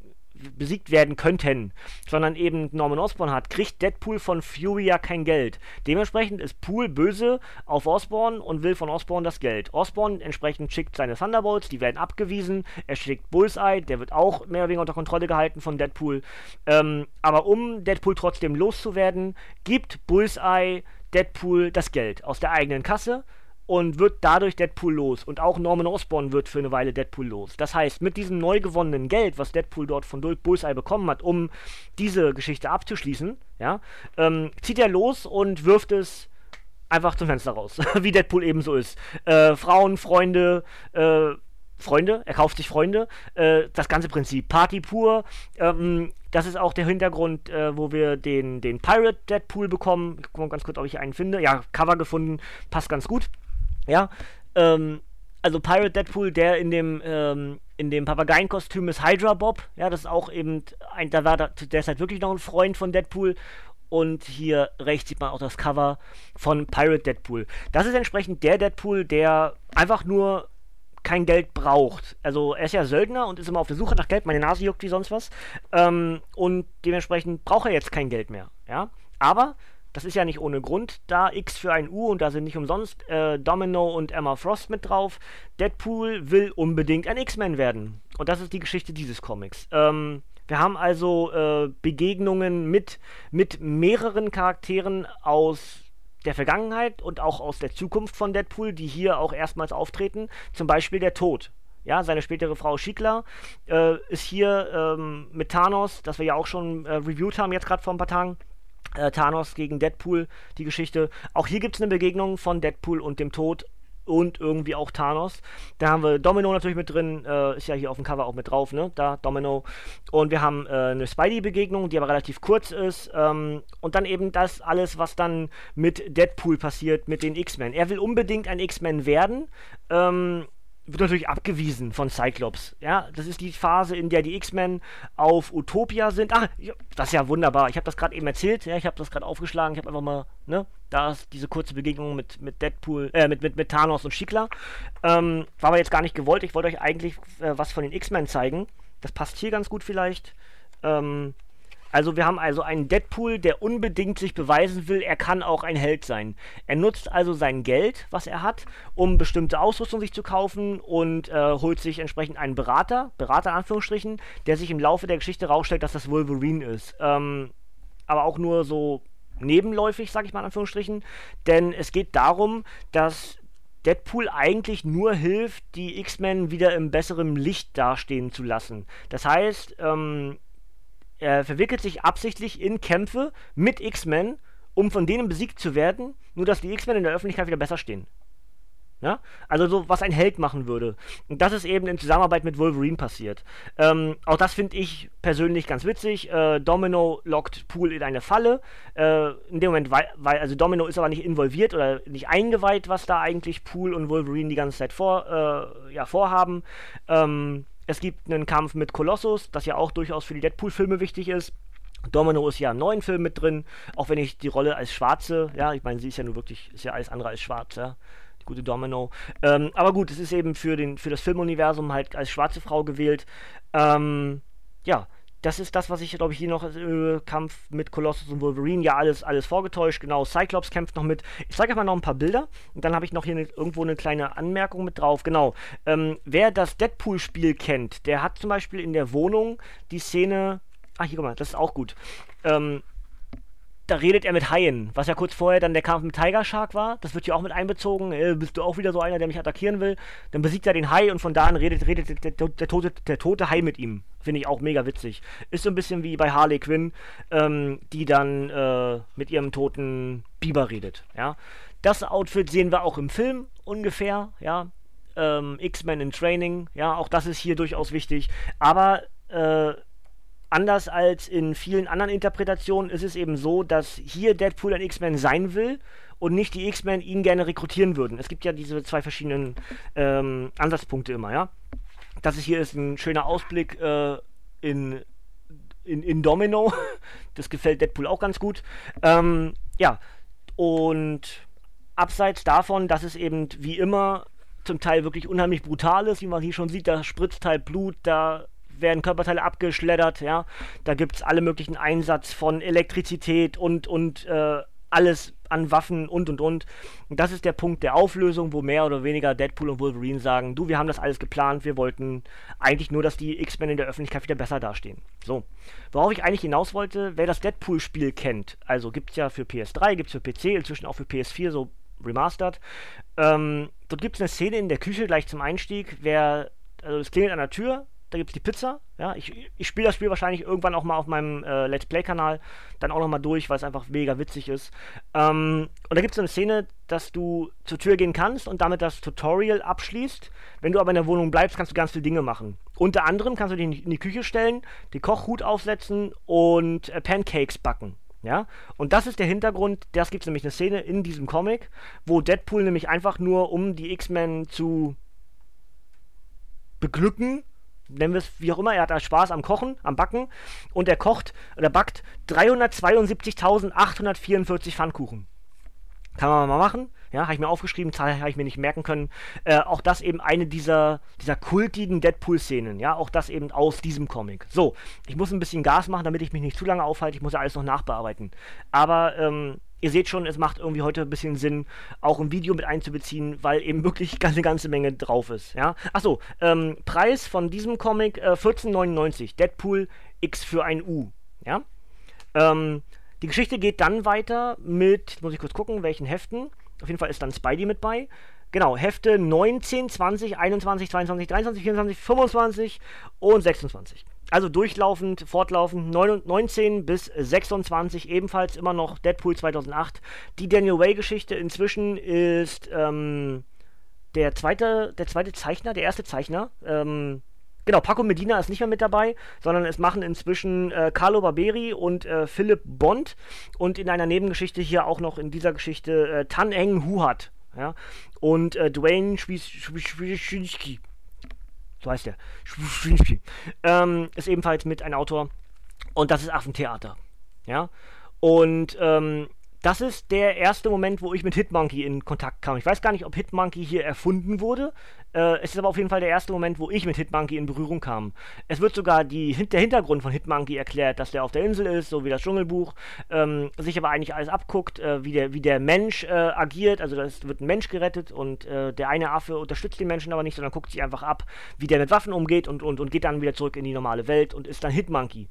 besiegt werden könnten, sondern eben Norman Osborn hat, kriegt Deadpool von Fury ja kein Geld. Dementsprechend ist Pool böse auf Osborn und will von Osborn das Geld. Osborn entsprechend schickt seine Thunderbolts, die werden abgewiesen. Er schickt Bullseye, der wird auch mehr oder weniger unter Kontrolle gehalten von Deadpool. Ähm, aber um Deadpool trotzdem loszuwerden, gibt Bullseye Deadpool das Geld aus der eigenen Kasse und wird dadurch Deadpool los. Und auch Norman Osborn wird für eine Weile Deadpool los. Das heißt, mit diesem neu gewonnenen Geld, was Deadpool dort von Bullseye bekommen hat, um diese Geschichte abzuschließen, ja, ähm, zieht er los und wirft es einfach zum Fenster raus. Wie Deadpool eben so ist. Äh, Frauen, Freunde, äh, Freunde, er kauft sich Freunde. Äh, das ganze Prinzip. Party pur. Ähm, das ist auch der Hintergrund, äh, wo wir den, den Pirate Deadpool bekommen. Ich gucke mal ganz kurz, ob ich einen finde. Ja, Cover gefunden, passt ganz gut. Ja, ähm, also Pirate Deadpool, der in dem, ähm, in dem Papageienkostüm ist Hydra Bob. Ja, das ist auch eben, ein, da war da, der ist halt wirklich noch ein Freund von Deadpool. Und hier rechts sieht man auch das Cover von Pirate Deadpool. Das ist entsprechend der Deadpool, der einfach nur kein Geld braucht. Also er ist ja Söldner und ist immer auf der Suche nach Geld, meine Nase juckt wie sonst was. Ähm, und dementsprechend braucht er jetzt kein Geld mehr. Ja? Aber das ist ja nicht ohne Grund. Da X für ein U und da sind nicht umsonst äh, Domino und Emma Frost mit drauf. Deadpool will unbedingt ein X-Men werden. Und das ist die Geschichte dieses Comics. Ähm, wir haben also äh, Begegnungen mit, mit mehreren Charakteren aus der Vergangenheit und auch aus der Zukunft von Deadpool, die hier auch erstmals auftreten. Zum Beispiel der Tod. Ja, seine spätere Frau Schickler äh, ist hier ähm, mit Thanos, das wir ja auch schon äh, reviewed haben, jetzt gerade vor ein paar Tagen. Äh, Thanos gegen Deadpool, die Geschichte. Auch hier gibt es eine Begegnung von Deadpool und dem Tod und irgendwie auch Thanos. Da haben wir Domino natürlich mit drin, äh, ist ja hier auf dem Cover auch mit drauf, ne? Da, Domino. Und wir haben äh, eine Spidey-Begegnung, die aber relativ kurz ist. Ähm, und dann eben das alles, was dann mit Deadpool passiert, mit den X-Men. Er will unbedingt ein X-Men werden. Ähm, wird natürlich abgewiesen von Cyclops. Ja, das ist die Phase, in der die X-Men auf Utopia sind. Ach, das ist ja wunderbar. Ich habe das gerade eben erzählt. Ja, ich habe das gerade aufgeschlagen. Ich habe einfach mal, ne, da ist diese kurze Begegnung mit, mit Deadpool, äh, mit, mit, mit Thanos und Schickler. Ähm, war aber jetzt gar nicht gewollt. Ich wollte euch eigentlich äh, was von den X-Men zeigen. Das passt hier ganz gut vielleicht. Ähm, also wir haben also einen Deadpool, der unbedingt sich beweisen will, er kann auch ein Held sein. Er nutzt also sein Geld, was er hat, um bestimmte Ausrüstung sich zu kaufen und äh, holt sich entsprechend einen Berater, Berater in Anführungsstrichen, der sich im Laufe der Geschichte rausstellt, dass das Wolverine ist. Ähm, aber auch nur so nebenläufig, sag ich mal in Anführungsstrichen, denn es geht darum, dass Deadpool eigentlich nur hilft, die X-Men wieder im besseren Licht dastehen zu lassen. Das heißt, ähm, er verwickelt sich absichtlich in Kämpfe mit X-Men, um von denen besiegt zu werden, nur dass die X-Men in der Öffentlichkeit wieder besser stehen. Ja? Also so, was ein Held machen würde. Und das ist eben in Zusammenarbeit mit Wolverine passiert. Ähm, auch das finde ich persönlich ganz witzig. Äh, Domino lockt Pool in eine Falle. Äh, in dem Moment, weil, weil, also Domino ist aber nicht involviert oder nicht eingeweiht, was da eigentlich Pool und Wolverine die ganze Zeit vor, äh, ja, vorhaben. Ähm, es gibt einen Kampf mit Colossus, das ja auch durchaus für die Deadpool-Filme wichtig ist. Domino ist ja im neuen Film mit drin, auch wenn ich die Rolle als Schwarze, ja, ich meine, sie ist ja nur wirklich, ist ja alles andere als schwarz, ja, die gute Domino. Ähm, aber gut, es ist eben für, den, für das Filmuniversum halt als schwarze Frau gewählt. Ähm, ja, das ist das, was ich, glaube ich, hier noch äh, Kampf mit Colossus und Wolverine, ja, alles, alles vorgetäuscht. Genau, Cyclops kämpft noch mit. Ich zeige euch mal noch ein paar Bilder und dann habe ich noch hier ne, irgendwo eine kleine Anmerkung mit drauf. Genau, ähm, wer das Deadpool-Spiel kennt, der hat zum Beispiel in der Wohnung die Szene. Ah, hier, guck mal, das ist auch gut. Ähm, da redet er mit Haien, was ja kurz vorher dann der Kampf mit Tiger Shark war. Das wird hier auch mit einbezogen. Äh, bist du auch wieder so einer, der mich attackieren will? Dann besiegt er den Hai und von da an redet, redet der, der, der, tote, der tote Hai mit ihm. Finde ich auch mega witzig. Ist so ein bisschen wie bei Harley Quinn, ähm, die dann äh, mit ihrem toten Biber redet. Ja? Das Outfit sehen wir auch im Film ungefähr. Ja? Ähm, X-Men in Training. Ja, auch das ist hier durchaus wichtig. Aber äh, anders als in vielen anderen Interpretationen ist es eben so, dass hier Deadpool ein X-Men sein will und nicht die X-Men ihn gerne rekrutieren würden. Es gibt ja diese zwei verschiedenen ähm, Ansatzpunkte immer, ja. Das ist hier ist ein schöner Ausblick äh, in, in, in Domino. Das gefällt Deadpool auch ganz gut. Ähm, ja, und abseits davon, dass es eben wie immer zum Teil wirklich unheimlich brutal ist, wie man hier schon sieht, da spritzt halt Blut, da werden Körperteile abgeschleddert, ja. Da gibt es alle möglichen Einsatz von Elektrizität und, und äh, alles an Waffen und und und. Und das ist der Punkt der Auflösung, wo mehr oder weniger Deadpool und Wolverine sagen, du, wir haben das alles geplant, wir wollten eigentlich nur, dass die X-Men in der Öffentlichkeit wieder besser dastehen. So. Worauf ich eigentlich hinaus wollte, wer das Deadpool-Spiel kennt, also gibt es ja für PS3, gibt es für PC, inzwischen auch für PS4 so remastered. Ähm, dort gibt es eine Szene in der Küche gleich zum Einstieg, wer, also es klingelt an der Tür, da gibt es die Pizza. Ja, ich, ich spiele das Spiel wahrscheinlich irgendwann auch mal auf meinem äh, Let's Play-Kanal dann auch nochmal durch, weil es einfach mega witzig ist. Ähm, und da gibt es eine Szene, dass du zur Tür gehen kannst und damit das Tutorial abschließt. Wenn du aber in der Wohnung bleibst, kannst du ganz viele Dinge machen. Unter anderem kannst du dich in die Küche stellen, die Kochhut aufsetzen und äh, Pancakes backen. Ja, und das ist der Hintergrund, das gibt es nämlich eine Szene in diesem Comic, wo Deadpool nämlich einfach nur, um die X-Men zu beglücken, nennen wir es wie auch immer, er hat Spaß am Kochen, am Backen und er kocht oder backt 372.844 Pfannkuchen. Kann man mal machen. Ja, habe ich mir aufgeschrieben, Zahl habe ich mir nicht merken können. Äh, auch das eben eine dieser, dieser kultigen Deadpool-Szenen. Ja, auch das eben aus diesem Comic. So, ich muss ein bisschen Gas machen, damit ich mich nicht zu lange aufhalte. Ich muss ja alles noch nachbearbeiten. Aber ähm, ihr seht schon, es macht irgendwie heute ein bisschen Sinn, auch ein Video mit einzubeziehen, weil eben wirklich eine ganze Menge drauf ist. Ja? Achso, ähm, Preis von diesem Comic äh, 14,99. Deadpool X für ein U. Ja? Ähm, die Geschichte geht dann weiter mit, muss ich kurz gucken, welchen Heften. Auf jeden Fall ist dann Spidey mit bei. Genau, Hefte 19, 20, 21, 22, 23, 24, 25 und 26 also durchlaufend, fortlaufend, 19 bis 26 ebenfalls immer noch Deadpool 2008. Die Daniel Way-Geschichte inzwischen ist ähm, der zweite, der zweite Zeichner, der erste Zeichner, ähm, Genau, Paco Medina ist nicht mehr mit dabei, sondern es machen inzwischen äh, Carlo Barberi und äh, Philipp Bond und in einer Nebengeschichte hier auch noch in dieser Geschichte äh, Tan Eng Huhat. Ja? Und äh, Dwayne Schwischinski, so heißt der, ähm, ist ebenfalls mit ein Autor und das ist Affentheater. Ja? Und ähm, das ist der erste Moment, wo ich mit Hitmonkey in Kontakt kam. Ich weiß gar nicht, ob Hitmonkey hier erfunden wurde. Äh, es ist aber auf jeden Fall der erste Moment, wo ich mit Hitmonkey in Berührung kam. Es wird sogar die, der Hintergrund von Hitmonkey erklärt, dass der auf der Insel ist, so wie das Dschungelbuch, ähm, sich aber eigentlich alles abguckt, äh, wie, der, wie der Mensch äh, agiert. Also da wird ein Mensch gerettet und äh, der eine Affe unterstützt den Menschen aber nicht, sondern guckt sich einfach ab, wie der mit Waffen umgeht und, und, und geht dann wieder zurück in die normale Welt und ist dann Hitmonkey.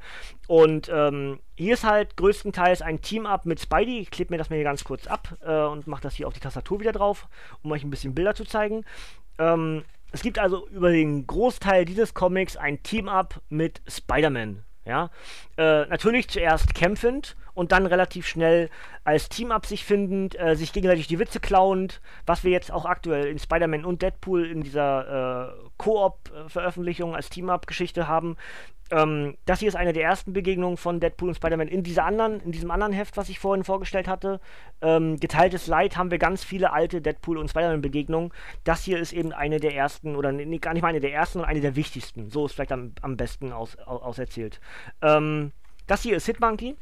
Und ähm, hier ist halt größtenteils ein Team-Up mit Spidey. Ich klebe mir das mal hier ganz kurz ab äh, und mache das hier auf die Tastatur wieder drauf, um euch ein bisschen Bilder zu zeigen. Ähm, es gibt also über den Großteil dieses Comics ein Team-Up mit Spider-Man. Ja? Äh, natürlich zuerst kämpfend und dann relativ schnell als Team-Up sich findend, äh, sich gegenseitig die Witze klauend, was wir jetzt auch aktuell in Spider-Man und Deadpool in dieser äh, Koop-Veröffentlichung als Team-Up-Geschichte haben. Ähm, das hier ist eine der ersten Begegnungen von Deadpool und Spider-Man in dieser anderen, in diesem anderen Heft, was ich vorhin vorgestellt hatte. Ähm, Geteiltes Leid haben wir ganz viele alte Deadpool und Spider-Man-Begegnungen. Das hier ist eben eine der ersten, oder nee, gar nicht mal eine der ersten, sondern eine der wichtigsten. So ist vielleicht am, am besten aus, aus, auserzählt. Ähm, das hier ist Hitmonkey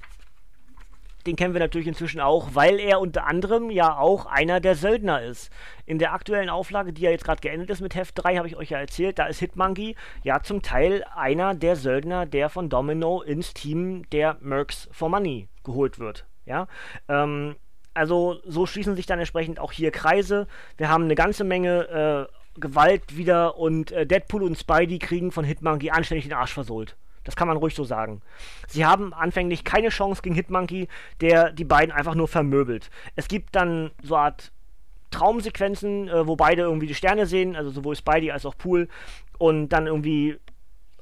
den kennen wir natürlich inzwischen auch, weil er unter anderem ja auch einer der Söldner ist. In der aktuellen Auflage, die ja jetzt gerade geendet ist mit Heft 3, habe ich euch ja erzählt, da ist Hitmonkey ja zum Teil einer der Söldner, der von Domino ins Team der Mercs for Money geholt wird. Ja, ähm, also so schließen sich dann entsprechend auch hier Kreise. Wir haben eine ganze Menge äh, Gewalt wieder und äh, Deadpool und Spidey kriegen von Hitmonkey anständig den Arsch versohlt. Das kann man ruhig so sagen. Sie haben anfänglich keine Chance gegen Hitmonkey, der die beiden einfach nur vermöbelt. Es gibt dann so eine Art Traumsequenzen, äh, wo beide irgendwie die Sterne sehen, also sowohl Spidey als auch Pool, und dann irgendwie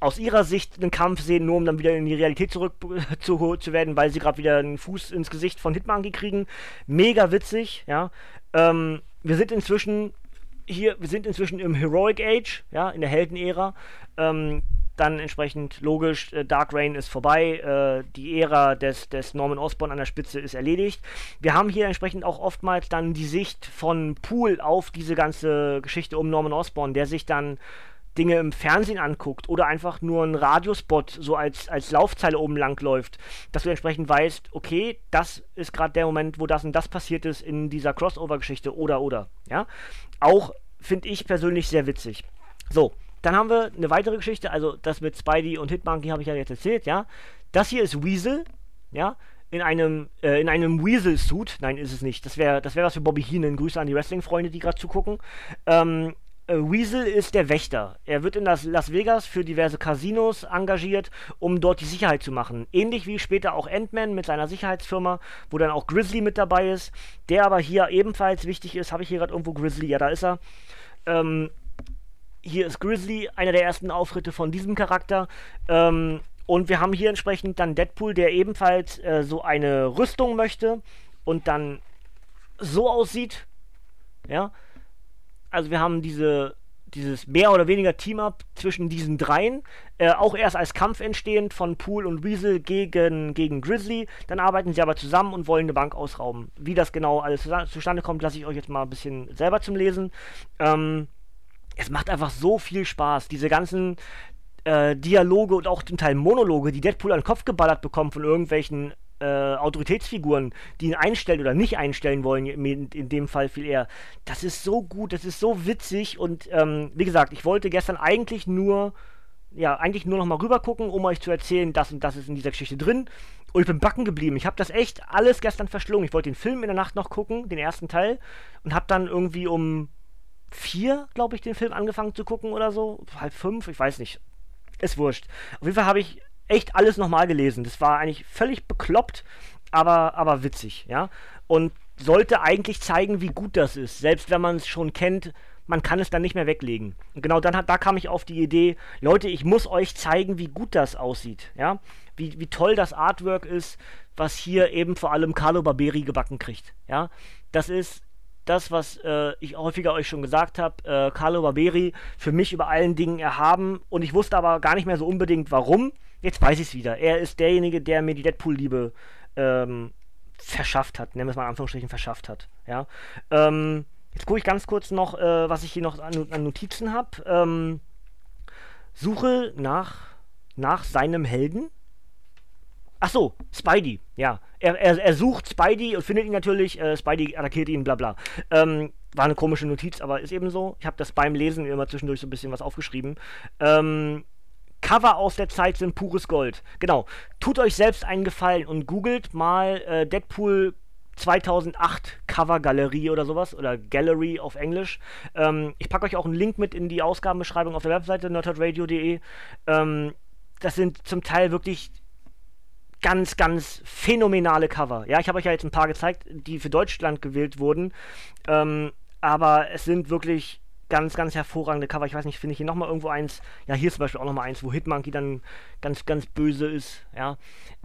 aus ihrer Sicht einen Kampf sehen, nur um dann wieder in die Realität zurück zu, zu werden, weil sie gerade wieder einen Fuß ins Gesicht von Hitmonkey kriegen. Mega witzig, ja. Ähm, wir sind inzwischen hier, wir sind inzwischen im Heroic Age, ja, in der Heldenära. Ähm, dann entsprechend logisch, äh, Dark Reign ist vorbei, äh, die Ära des, des Norman Osborn an der Spitze ist erledigt. Wir haben hier entsprechend auch oftmals dann die Sicht von Pool auf diese ganze Geschichte um Norman Osborn, der sich dann Dinge im Fernsehen anguckt oder einfach nur ein Radiospot so als, als Laufzeile oben lang läuft, dass du entsprechend weißt, okay, das ist gerade der Moment, wo das und das passiert ist in dieser Crossover-Geschichte oder oder. Ja, auch finde ich persönlich sehr witzig. So, dann haben wir eine weitere Geschichte, also das mit Spidey und Hitmonkey habe ich ja jetzt erzählt, ja. Das hier ist Weasel, ja, in einem, äh, in einem Weasel-Suit. Nein, ist es nicht. Das wäre das wär was für Bobby Heenan. Grüße an die Wrestling-Freunde, die gerade zugucken. Ähm, äh, Weasel ist der Wächter. Er wird in das Las Vegas für diverse Casinos engagiert, um dort die Sicherheit zu machen. Ähnlich wie später auch Ant-Man mit seiner Sicherheitsfirma, wo dann auch Grizzly mit dabei ist, der aber hier ebenfalls wichtig ist. Habe ich hier gerade irgendwo Grizzly? Ja, da ist er. Ähm, hier ist Grizzly, einer der ersten Auftritte von diesem Charakter. Ähm, und wir haben hier entsprechend dann Deadpool, der ebenfalls äh, so eine Rüstung möchte und dann so aussieht. Ja. Also wir haben diese, dieses mehr oder weniger Team-Up zwischen diesen dreien. Äh, auch erst als Kampf entstehend von Pool und Weasel gegen, gegen Grizzly. Dann arbeiten sie aber zusammen und wollen eine Bank ausrauben. Wie das genau alles zustande kommt, lasse ich euch jetzt mal ein bisschen selber zum Lesen. Ähm, es macht einfach so viel Spaß. Diese ganzen äh, Dialoge und auch zum Teil Monologe, die Deadpool an den Kopf geballert bekommt von irgendwelchen äh, Autoritätsfiguren, die ihn einstellen oder nicht einstellen wollen, in, in, dem Fall viel eher. Das ist so gut, das ist so witzig und ähm, wie gesagt, ich wollte gestern eigentlich nur, ja, eigentlich nur noch mal rüber gucken, um euch zu erzählen, das und das ist in dieser Geschichte drin. Und ich bin backen geblieben. Ich habe das echt alles gestern verschlungen. Ich wollte den Film in der Nacht noch gucken, den ersten Teil, und habe dann irgendwie um vier, glaube ich, den Film angefangen zu gucken oder so. Halb fünf, ich weiß nicht. Ist wurscht. Auf jeden Fall habe ich echt alles nochmal gelesen. Das war eigentlich völlig bekloppt, aber, aber witzig, ja. Und sollte eigentlich zeigen, wie gut das ist. Selbst wenn man es schon kennt, man kann es dann nicht mehr weglegen. Und genau dann da kam ich auf die Idee, Leute, ich muss euch zeigen, wie gut das aussieht, ja. Wie, wie toll das Artwork ist, was hier eben vor allem Carlo Barberi gebacken kriegt, ja. Das ist das, was äh, ich häufiger euch schon gesagt habe, äh, Carlo Barberi für mich über allen Dingen erhaben und ich wusste aber gar nicht mehr so unbedingt warum. Jetzt weiß ich es wieder. Er ist derjenige, der mir die Deadpool-Liebe ähm, verschafft hat, nennen wir es mal in Anführungsstrichen verschafft hat. Ja. Ähm, jetzt gucke ich ganz kurz noch, äh, was ich hier noch an, an Notizen habe. Ähm, suche nach, nach seinem Helden. Ach so, Spidey, ja. Er, er, er sucht Spidey und findet ihn natürlich. Äh, Spidey attackiert ihn, bla bla. Ähm, war eine komische Notiz, aber ist eben so. Ich habe das beim Lesen immer zwischendurch so ein bisschen was aufgeschrieben. Ähm, Cover aus der Zeit sind pures Gold. Genau. Tut euch selbst einen Gefallen und googelt mal äh, Deadpool 2008 Cover Galerie oder sowas oder Gallery auf Englisch. Ähm, ich packe euch auch einen Link mit in die Ausgabenbeschreibung auf der Webseite nerdhardradio.de. Ähm, das sind zum Teil wirklich ganz, ganz phänomenale Cover. Ja, ich habe euch ja jetzt ein paar gezeigt, die für Deutschland gewählt wurden. Ähm, aber es sind wirklich ganz, ganz hervorragende Cover. Ich weiß nicht, finde ich hier nochmal irgendwo eins. Ja, hier zum Beispiel auch nochmal eins, wo Hitmonkey dann ganz, ganz böse ist. Ja,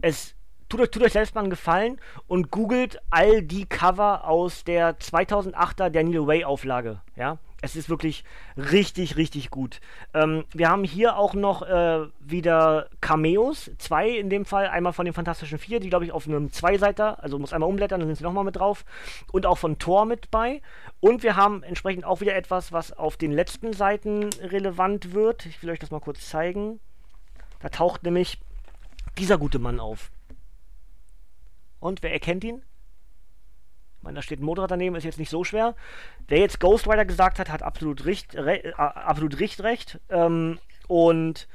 es tut euch, tut euch selbst mal einen Gefallen und googelt all die Cover aus der 2008er Daniel Way Auflage. Ja, es ist wirklich richtig, richtig gut. Ähm, wir haben hier auch noch äh, wieder Cameos, zwei in dem Fall, einmal von den Fantastischen Vier, die glaube ich auf einem Zweiseiter, also muss einmal umblättern, dann sind sie nochmal mit drauf, und auch von Thor mit bei. Und wir haben entsprechend auch wieder etwas, was auf den letzten Seiten relevant wird. Ich will euch das mal kurz zeigen. Da taucht nämlich dieser gute Mann auf. Und wer erkennt ihn? Ich meine, da steht ein Motorrad daneben, ist jetzt nicht so schwer. Wer jetzt Ghost Rider gesagt hat, hat absolut, richt, re, absolut recht. recht. Ähm, und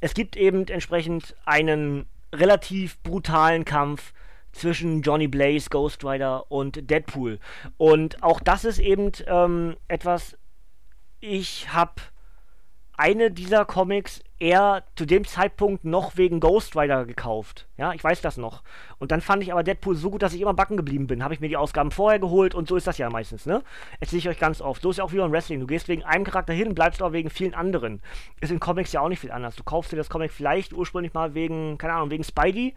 es gibt eben entsprechend einen relativ brutalen Kampf zwischen Johnny Blaze, Ghost Rider und Deadpool. Und auch das ist eben ähm, etwas, ich habe eine dieser Comics eher zu dem Zeitpunkt noch wegen Ghost Rider gekauft. Ja, ich weiß das noch. Und dann fand ich aber Deadpool so gut, dass ich immer backen geblieben bin. Habe ich mir die Ausgaben vorher geholt und so ist das ja meistens, ne? Erzähle ich euch ganz oft. So ist ja auch wie beim Wrestling. Du gehst wegen einem Charakter hin, bleibst aber wegen vielen anderen. Ist in Comics ja auch nicht viel anders. Du kaufst dir das Comic vielleicht ursprünglich mal wegen, keine Ahnung, wegen Spidey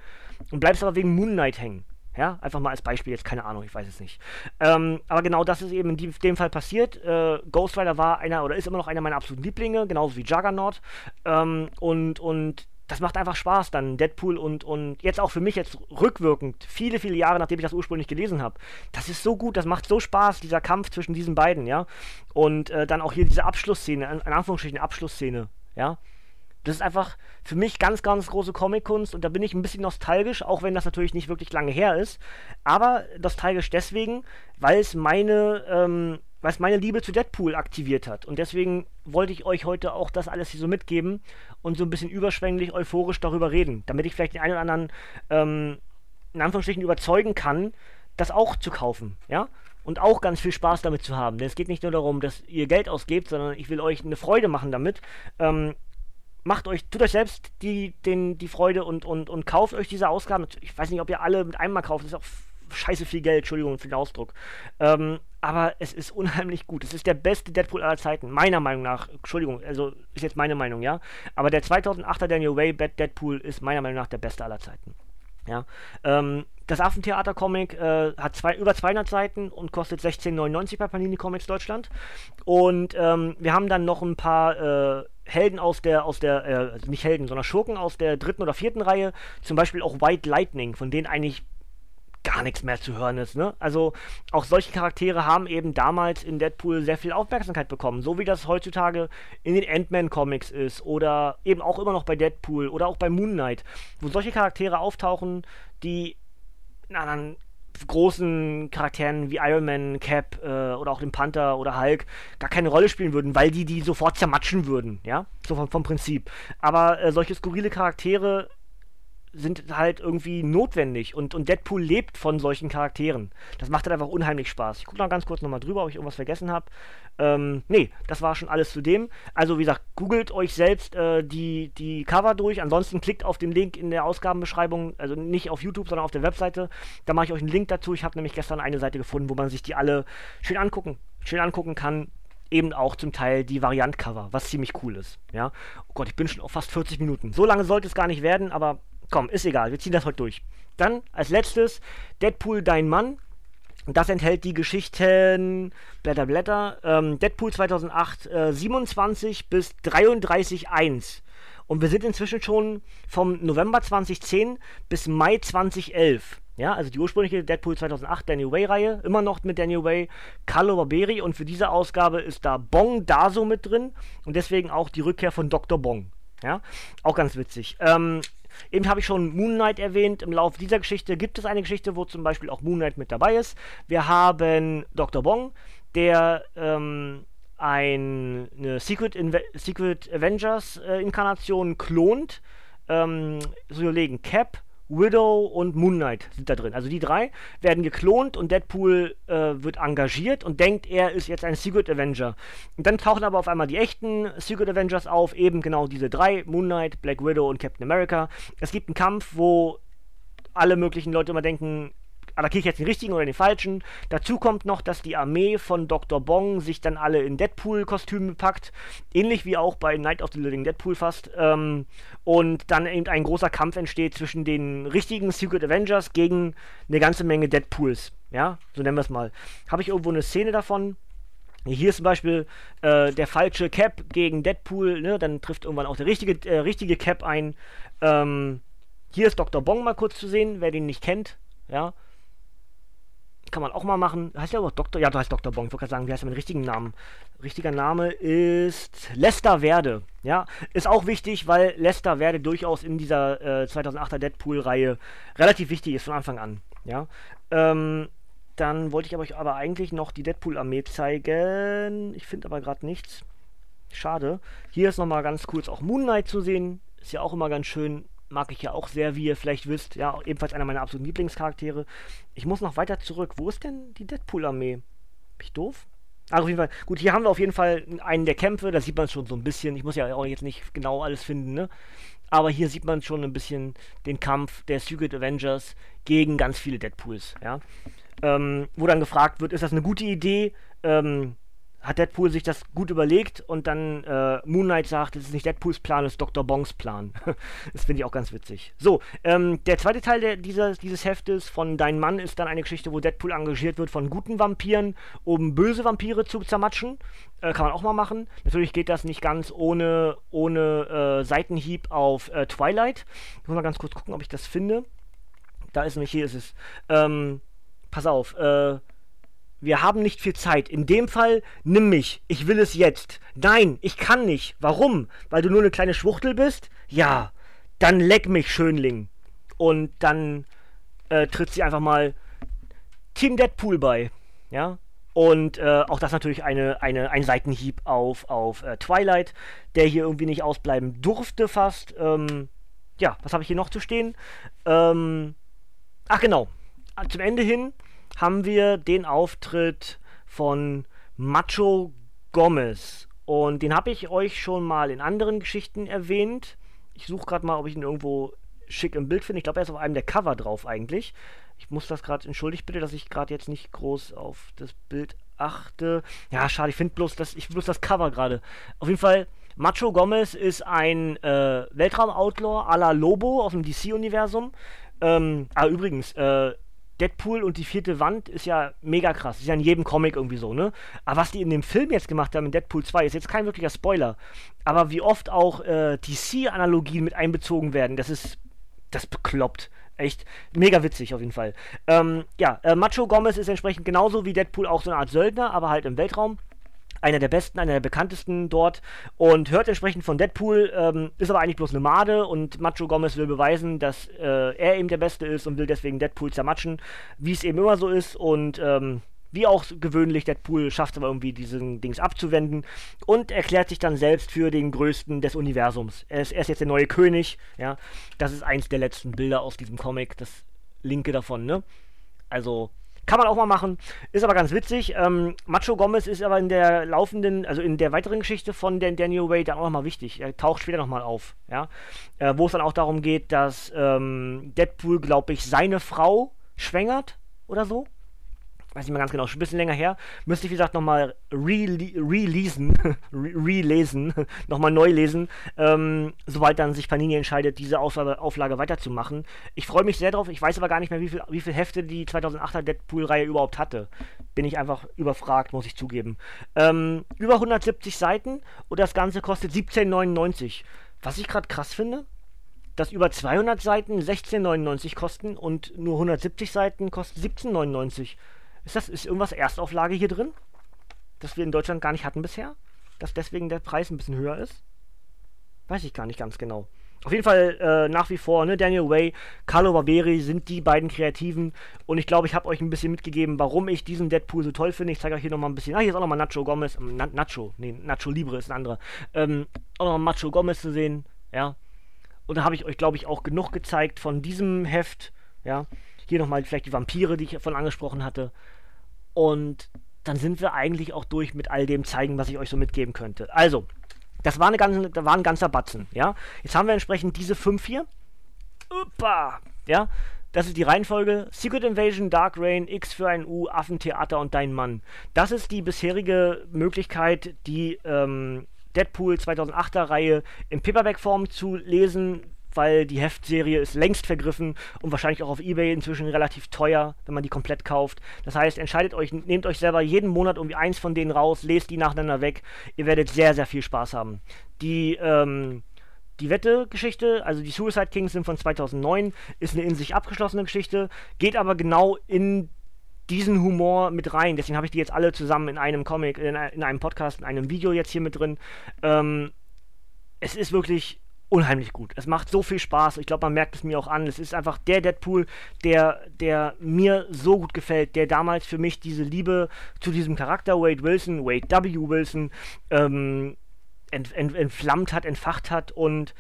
und bleibst aber wegen Moon Knight hängen. Ja, einfach mal als Beispiel jetzt, keine Ahnung, ich weiß es nicht. Ähm, aber genau das ist eben in dem Fall passiert. Äh, Ghost Rider war einer oder ist immer noch einer meiner absoluten Lieblinge, genauso wie Juggernaut. Ähm, und, und das macht einfach Spaß dann, Deadpool und, und jetzt auch für mich jetzt rückwirkend, viele, viele Jahre nachdem ich das ursprünglich gelesen habe. Das ist so gut, das macht so Spaß, dieser Kampf zwischen diesen beiden, ja. Und äh, dann auch hier diese Abschlussszene, in Anführungsstrichen Abschlussszene, ja. Das ist einfach für mich ganz, ganz große Comic-Kunst und da bin ich ein bisschen nostalgisch, auch wenn das natürlich nicht wirklich lange her ist. Aber nostalgisch deswegen, weil es meine, ähm, weil es meine Liebe zu Deadpool aktiviert hat. Und deswegen wollte ich euch heute auch das alles hier so mitgeben und so ein bisschen überschwänglich, euphorisch darüber reden, damit ich vielleicht den einen oder anderen ähm, in Anführungsstrichen überzeugen kann, das auch zu kaufen, ja? Und auch ganz viel Spaß damit zu haben. Denn es geht nicht nur darum, dass ihr Geld ausgebt, sondern ich will euch eine Freude machen damit. Ähm, macht euch, tut euch selbst die, den, die Freude und, und, und kauft euch diese Ausgaben. Ich weiß nicht, ob ihr alle mit einem mal kauft, das ist auch scheiße viel Geld, Entschuldigung für den Ausdruck. Ähm, aber es ist unheimlich gut. Es ist der beste Deadpool aller Zeiten, meiner Meinung nach. Entschuldigung, also ist jetzt meine Meinung, ja. Aber der 2008er Daniel Way Deadpool ist meiner Meinung nach der beste aller Zeiten. Ja. Ähm, das Affentheater-Comic äh, hat zwei, über 200 Seiten und kostet 16,99 bei Panini Comics Deutschland. Und ähm, wir haben dann noch ein paar äh, Helden aus der, aus der, äh, nicht Helden, sondern Schurken aus der dritten oder vierten Reihe. Zum Beispiel auch White Lightning, von denen eigentlich gar nichts mehr zu hören ist. Ne? Also auch solche Charaktere haben eben damals in Deadpool sehr viel Aufmerksamkeit bekommen, so wie das heutzutage in den Ant-Man-Comics ist oder eben auch immer noch bei Deadpool oder auch bei Moon Knight, wo solche Charaktere auftauchen, die in anderen großen Charakteren wie Iron Man, Cap äh, oder auch dem Panther oder Hulk gar keine Rolle spielen würden, weil die die sofort zermatschen würden, ja, so vom, vom Prinzip. Aber äh, solche skurrile Charaktere sind halt irgendwie notwendig und, und Deadpool lebt von solchen Charakteren. Das macht halt einfach unheimlich Spaß. Ich gucke noch ganz kurz nochmal drüber, ob ich irgendwas vergessen habe. Ähm, nee, das war schon alles zu dem. Also wie gesagt, googelt euch selbst äh, die, die Cover durch. Ansonsten klickt auf den Link in der Ausgabenbeschreibung, also nicht auf YouTube, sondern auf der Webseite. Da mache ich euch einen Link dazu. Ich habe nämlich gestern eine Seite gefunden, wo man sich die alle schön angucken, schön angucken kann eben auch zum Teil die Variant-Cover, was ziemlich cool ist. Ja? Oh Gott, ich bin schon auf fast 40 Minuten. So lange sollte es gar nicht werden, aber komm, ist egal, wir ziehen das heute durch. Dann als letztes Deadpool Dein Mann. Das enthält die Geschichten Blätter, Blätter, ähm, Deadpool 2008 äh, 27 bis 33.1. Und wir sind inzwischen schon vom November 2010 bis Mai 2011. Ja, also die ursprüngliche Deadpool 2008 Daniel Way-Reihe, immer noch mit Daniel Way, Carlo Barberi und für diese Ausgabe ist da Bong Daso mit drin und deswegen auch die Rückkehr von Dr. Bong. Ja, auch ganz witzig. Ähm, Eben habe ich schon Moon Knight erwähnt. Im Laufe dieser Geschichte gibt es eine Geschichte, wo zum Beispiel auch Moon Knight mit dabei ist. Wir haben Dr. Bong, der ähm, eine Secret, Inve Secret Avengers äh, Inkarnation klont. Ähm, so legen Cap, Widow und Moon Knight sind da drin. Also die drei werden geklont und Deadpool äh, wird engagiert und denkt, er ist jetzt ein Secret Avenger. Und dann tauchen aber auf einmal die echten Secret Avengers auf, eben genau diese drei, Moon Knight, Black Widow und Captain America. Es gibt einen Kampf, wo alle möglichen Leute immer denken, attackiere ich jetzt den richtigen oder den falschen. Dazu kommt noch, dass die Armee von Dr. Bong sich dann alle in Deadpool-Kostüme packt. Ähnlich wie auch bei Night of the Living Deadpool fast. Ähm, und dann eben ein großer Kampf entsteht zwischen den richtigen Secret Avengers gegen eine ganze Menge Deadpools. Ja, so nennen wir es mal. Habe ich irgendwo eine Szene davon? Hier ist zum Beispiel äh, der falsche Cap gegen Deadpool, ne? dann trifft irgendwann auch der richtige, äh, richtige Cap ein. Ähm, hier ist Dr. Bong mal kurz zu sehen, wer den nicht kennt. Ja, kann man auch mal machen. Heißt ja aber Dr. Ja, du heißt Dr. Bong. Ich wollte gerade sagen, wie heißt er mit richtigen Namen? Richtiger Name ist Lester Werde. Ja, ist auch wichtig, weil Lester Werde durchaus in dieser äh, 2008er Deadpool-Reihe relativ wichtig ist von Anfang an. Ja, ähm, dann wollte ich euch aber eigentlich noch die Deadpool-Armee zeigen. Ich finde aber gerade nichts. Schade. Hier ist nochmal ganz kurz auch Moon Knight zu sehen. Ist ja auch immer ganz schön mag ich ja auch sehr, wie ihr vielleicht wisst. Ja, ebenfalls einer meiner absoluten Lieblingscharaktere. Ich muss noch weiter zurück. Wo ist denn die Deadpool-Armee? Bin ich doof? Also auf jeden Fall, gut, hier haben wir auf jeden Fall einen der Kämpfe, da sieht man schon so ein bisschen. Ich muss ja auch jetzt nicht genau alles finden, ne? Aber hier sieht man schon ein bisschen den Kampf der Secret Avengers gegen ganz viele Deadpools, ja. Ähm, wo dann gefragt wird, ist das eine gute Idee, ähm, hat Deadpool sich das gut überlegt und dann äh, Moon Knight sagt, das ist nicht Deadpools Plan, das ist Dr. Bongs Plan. das finde ich auch ganz witzig. So, ähm, der zweite Teil der, dieser, dieses Heftes von Dein Mann ist dann eine Geschichte, wo Deadpool engagiert wird von guten Vampiren, um böse Vampire zu zermatschen. Äh, kann man auch mal machen. Natürlich geht das nicht ganz ohne, ohne äh, Seitenhieb auf äh, Twilight. Ich muss mal ganz kurz gucken, ob ich das finde. Da ist nämlich, hier ist es. Ähm, pass auf, äh, wir haben nicht viel Zeit. In dem Fall, nimm mich. Ich will es jetzt. Nein, ich kann nicht. Warum? Weil du nur eine kleine Schwuchtel bist? Ja. Dann leck mich, Schönling. Und dann äh, tritt sie einfach mal Team Deadpool bei. Ja. Und äh, auch das natürlich eine, eine, ein Seitenhieb auf, auf äh, Twilight, der hier irgendwie nicht ausbleiben durfte fast. Ähm, ja, was habe ich hier noch zu stehen? Ähm, ach genau. Zum Ende hin haben wir den Auftritt von Macho Gomez. Und den habe ich euch schon mal in anderen Geschichten erwähnt. Ich suche gerade mal, ob ich ihn irgendwo schick im Bild finde. Ich glaube, er ist auf einem der Cover drauf eigentlich. Ich muss das gerade, entschuldigt bitte, dass ich gerade jetzt nicht groß auf das Bild achte. Ja, schade, ich finde bloß das, bloß das Cover gerade. Auf jeden Fall, Macho Gomez ist ein äh, Weltraum-Outlaw à la Lobo aus dem DC-Universum. Ähm, ah, übrigens, äh, Deadpool und die vierte Wand ist ja mega krass. Ist ja in jedem Comic irgendwie so, ne? Aber was die in dem Film jetzt gemacht haben, in Deadpool 2, ist jetzt kein wirklicher Spoiler. Aber wie oft auch äh, DC-Analogien mit einbezogen werden, das ist. Das bekloppt. Echt mega witzig auf jeden Fall. Ähm, ja, äh, Macho Gomez ist entsprechend genauso wie Deadpool auch so eine Art Söldner, aber halt im Weltraum einer der besten, einer der bekanntesten dort und hört entsprechend von Deadpool, ähm, ist aber eigentlich bloß eine Made und Macho Gomez will beweisen, dass äh, er eben der Beste ist und will deswegen Deadpool zermatschen, wie es eben immer so ist und ähm, wie auch gewöhnlich, Deadpool schafft es aber irgendwie, diesen Dings abzuwenden und erklärt sich dann selbst für den Größten des Universums. Er ist, er ist jetzt der neue König, ja. Das ist eins der letzten Bilder aus diesem Comic, das linke davon, ne? Also, kann man auch mal machen. Ist aber ganz witzig. Ähm, Macho Gomez ist aber in der laufenden, also in der weiteren Geschichte von Dan Daniel Way dann auch nochmal wichtig. Er taucht später nochmal auf. Ja? Äh, Wo es dann auch darum geht, dass ähm, Deadpool, glaube ich, seine Frau schwängert oder so. Weiß nicht mehr ganz genau, schon ein bisschen länger her, müsste ich, wie gesagt, nochmal releasen, relesen, nochmal neu lesen, ähm, sobald dann sich Panini entscheidet, diese Auflage, Auflage weiterzumachen. Ich freue mich sehr drauf, ich weiß aber gar nicht mehr, wie viele wie viel Hefte die 2008er Deadpool-Reihe überhaupt hatte. Bin ich einfach überfragt, muss ich zugeben. Ähm, über 170 Seiten und das Ganze kostet 17,99. Was ich gerade krass finde, dass über 200 Seiten 16,99 kosten und nur 170 Seiten kosten 17,99. Ist das ist irgendwas Erstauflage hier drin? Das wir in Deutschland gar nicht hatten bisher? Dass deswegen der Preis ein bisschen höher ist? Weiß ich gar nicht ganz genau. Auf jeden Fall äh, nach wie vor, ne, Daniel Way, Carlo Barberi sind die beiden Kreativen und ich glaube, ich habe euch ein bisschen mitgegeben, warum ich diesen Deadpool so toll finde. Ich zeige euch hier nochmal ein bisschen. Ah, hier ist auch nochmal Nacho Gomez. Ähm, Na, Nacho, nee, Nacho Libre ist ein anderer. Ähm, auch nochmal Nacho Gomez zu sehen, ja. Und da habe ich euch, glaube ich, auch genug gezeigt von diesem Heft, ja. Hier nochmal vielleicht die Vampire, die ich von angesprochen hatte. Und dann sind wir eigentlich auch durch mit all dem zeigen, was ich euch so mitgeben könnte. Also, das war, eine ganze, das war ein ganzer Batzen, ja. Jetzt haben wir entsprechend diese fünf hier. Uppa, ja. Das ist die Reihenfolge. Secret Invasion, Dark Rain, X für ein U, Affentheater und Dein Mann. Das ist die bisherige Möglichkeit, die ähm, Deadpool 2008er Reihe in Paperback-Form zu lesen weil die Heftserie ist längst vergriffen und wahrscheinlich auch auf Ebay inzwischen relativ teuer, wenn man die komplett kauft. Das heißt, entscheidet euch, nehmt euch selber jeden Monat irgendwie eins von denen raus, lest die nacheinander weg. Ihr werdet sehr, sehr viel Spaß haben. Die, ähm, die Wette-Geschichte, also die Suicide Kings sind von 2009, ist eine in sich abgeschlossene Geschichte, geht aber genau in diesen Humor mit rein. Deswegen habe ich die jetzt alle zusammen in einem Comic, in, in, einem Podcast, in einem Video jetzt hier mit drin. Ähm, es ist wirklich unheimlich gut. Es macht so viel Spaß. Ich glaube, man merkt es mir auch an. Es ist einfach der Deadpool, der, der mir so gut gefällt, der damals für mich diese Liebe zu diesem Charakter Wade Wilson, Wade W. Wilson, ähm, ent, ent, entflammt hat, entfacht hat und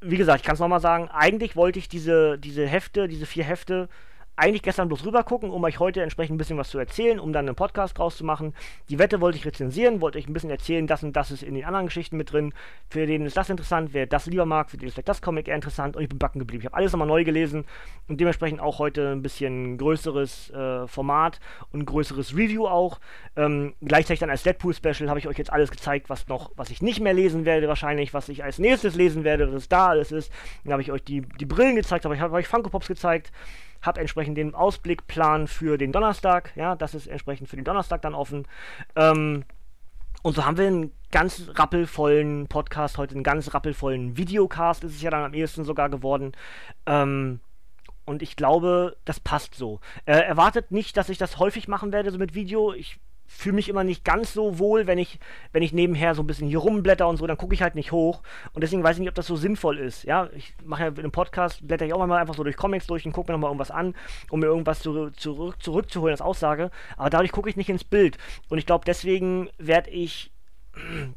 wie gesagt, ich kann es nochmal sagen, eigentlich wollte ich diese, diese Hefte, diese vier Hefte eigentlich gestern bloß rüber gucken, um euch heute entsprechend ein bisschen was zu erzählen, um dann einen Podcast draus zu machen. Die Wette wollte ich rezensieren, wollte euch ein bisschen erzählen, das und das ist in den anderen Geschichten mit drin. Für den ist das interessant, wer das lieber mag, für den ist vielleicht das Comic eher interessant und ich bin backen geblieben. Ich habe alles nochmal neu gelesen und dementsprechend auch heute ein bisschen größeres äh, Format und größeres Review auch. Ähm, gleichzeitig dann als Deadpool-Special habe ich euch jetzt alles gezeigt, was noch, was ich nicht mehr lesen werde wahrscheinlich, was ich als nächstes lesen werde, was da alles ist. Dann habe ich euch die, die Brillen gezeigt, aber ich habe euch Funko Pops gezeigt habe entsprechend den Ausblickplan für den Donnerstag. Ja, das ist entsprechend für den Donnerstag dann offen. Ähm, und so haben wir einen ganz rappelvollen Podcast, heute einen ganz rappelvollen Videocast, ist es ja dann am ehesten sogar geworden. Ähm, und ich glaube, das passt so. Äh, erwartet nicht, dass ich das häufig machen werde, so mit Video. Ich fühle mich immer nicht ganz so wohl, wenn ich, wenn ich nebenher so ein bisschen hier rumblätter und so, dann gucke ich halt nicht hoch. Und deswegen weiß ich nicht, ob das so sinnvoll ist. Ja, ich mache ja einen Podcast, blätter ich auch mal einfach so durch Comics durch und gucke mir nochmal irgendwas an, um mir irgendwas zu, zurück, zurückzuholen als Aussage. Aber dadurch gucke ich nicht ins Bild. Und ich glaube, deswegen werde ich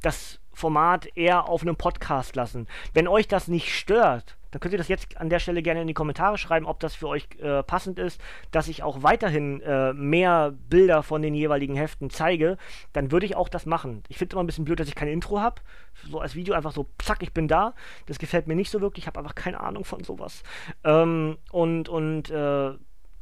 das Format eher auf einem Podcast lassen. Wenn euch das nicht stört, dann könnt ihr das jetzt an der Stelle gerne in die Kommentare schreiben, ob das für euch äh, passend ist, dass ich auch weiterhin äh, mehr Bilder von den jeweiligen Heften zeige. Dann würde ich auch das machen. Ich finde es immer ein bisschen blöd, dass ich kein Intro habe. So als Video einfach so, zack, ich bin da. Das gefällt mir nicht so wirklich. Ich habe einfach keine Ahnung von sowas. Ähm, und und äh,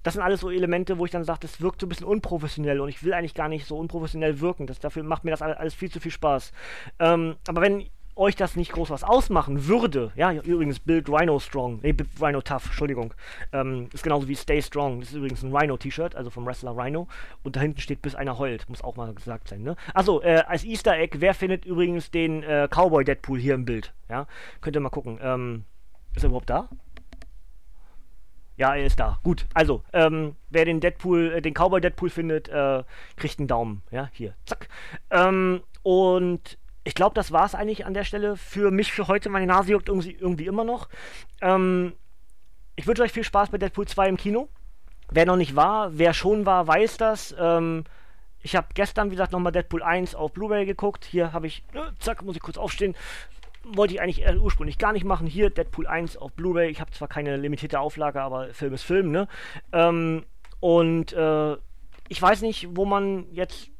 das sind alles so Elemente, wo ich dann sage, das wirkt so ein bisschen unprofessionell und ich will eigentlich gar nicht so unprofessionell wirken. Das, dafür macht mir das alles viel zu viel Spaß. Ähm, aber wenn euch das nicht groß was ausmachen würde, ja, übrigens Build Rhino Strong, nee, Build Rhino Tough, Entschuldigung, ähm, ist genauso wie Stay Strong, das ist übrigens ein Rhino-T-Shirt, also vom Wrestler Rhino, und da hinten steht, bis einer heult, muss auch mal gesagt sein, ne? Achso, äh, als Easter Egg, wer findet übrigens den äh, Cowboy Deadpool hier im Bild, ja? Könnt ihr mal gucken, ähm, ist er überhaupt da? Ja, er ist da. Gut, also, ähm, wer den Deadpool, äh, den Cowboy Deadpool findet, äh, kriegt einen Daumen. Ja, hier, zack. Ähm, und ich glaube, das war es eigentlich an der Stelle für mich für heute. Meine Nase juckt irgendwie, irgendwie immer noch. Ähm, ich wünsche euch viel Spaß bei Deadpool 2 im Kino. Wer noch nicht war, wer schon war, weiß das. Ähm, ich habe gestern, wie gesagt, nochmal Deadpool 1 auf Blu-ray geguckt. Hier habe ich, äh, zack, muss ich kurz aufstehen. Wollte ich eigentlich ursprünglich gar nicht machen. Hier Deadpool 1 auf Blu-ray. Ich habe zwar keine limitierte Auflage, aber Film ist Film, ne? Ähm, und äh, ich weiß nicht, wo man jetzt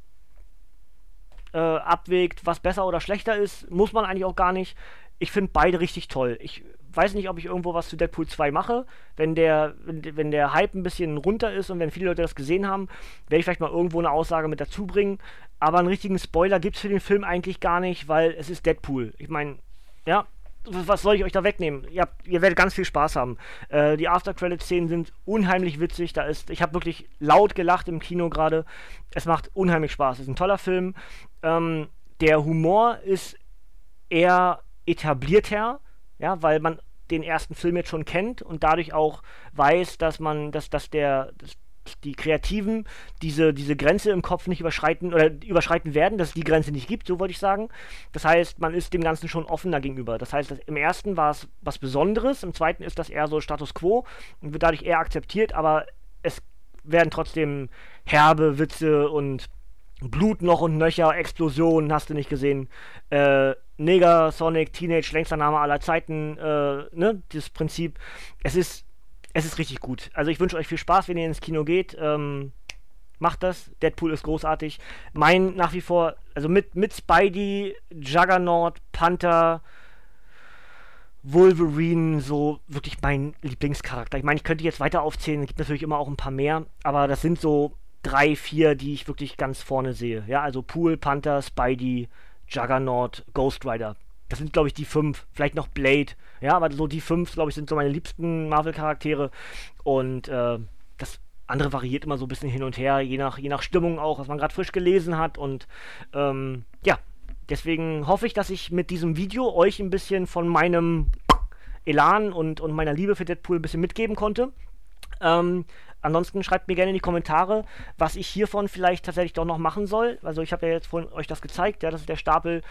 äh, abwägt, was besser oder schlechter ist, muss man eigentlich auch gar nicht. ich finde beide richtig toll. Ich weiß nicht, ob ich irgendwo was zu Deadpool 2 mache. Wenn der, wenn, der Hype ein bisschen runter ist und wenn viele Leute das gesehen haben, werde ich vielleicht mal irgendwo eine Aussage mit dazu bringen. Aber einen richtigen Spoiler gibt es für den Film eigentlich gar nicht, weil es ist Deadpool. Ich meine, ja, was soll ich euch da wegnehmen? Ihr, habt, ihr werdet ganz viel Spaß haben. Äh, die After-Credit-Szenen sind unheimlich witzig. Da ist, ich habe wirklich laut gelacht im Kino gerade. Es macht unheimlich Spaß. Es ist ein toller Film. Ähm, der Humor ist eher etablierter, ja, weil man den ersten Film jetzt schon kennt und dadurch auch weiß, dass man, dass, dass der, dass die Kreativen diese, diese Grenze im Kopf nicht überschreiten oder überschreiten werden, dass es die Grenze nicht gibt, so wollte ich sagen. Das heißt, man ist dem Ganzen schon offener gegenüber. Das heißt, im ersten war es was Besonderes, im zweiten ist das eher so Status quo und wird dadurch eher akzeptiert, aber es werden trotzdem herbe Witze und Blut noch und nöcher, Explosionen, hast du nicht gesehen. Äh, Neger, Sonic, Teenage, längster Name aller Zeiten, äh, ne, dieses Prinzip. Es ist, es ist richtig gut. Also ich wünsche euch viel Spaß, wenn ihr ins Kino geht. Ähm, macht das. Deadpool ist großartig. Mein nach wie vor, also mit, mit Spidey, Juggernaut, Panther, Wolverine, so wirklich mein Lieblingscharakter. Ich meine, ich könnte jetzt weiter aufzählen, es gibt natürlich immer auch ein paar mehr, aber das sind so drei, vier, die ich wirklich ganz vorne sehe. Ja, also Pool, Panther, Spidey, Juggernaut, Ghost Rider. Das sind, glaube ich, die fünf. Vielleicht noch Blade. Ja, aber so die fünf, glaube ich, sind so meine liebsten Marvel-Charaktere. Und äh, das andere variiert immer so ein bisschen hin und her, je nach, je nach Stimmung auch, was man gerade frisch gelesen hat. Und ähm, ja, deswegen hoffe ich, dass ich mit diesem Video euch ein bisschen von meinem Elan und, und meiner Liebe für Deadpool ein bisschen mitgeben konnte. Ähm, Ansonsten schreibt mir gerne in die Kommentare, was ich hiervon vielleicht tatsächlich doch noch machen soll. Also ich habe ja jetzt vorhin euch das gezeigt, ja, das ist der Stapel,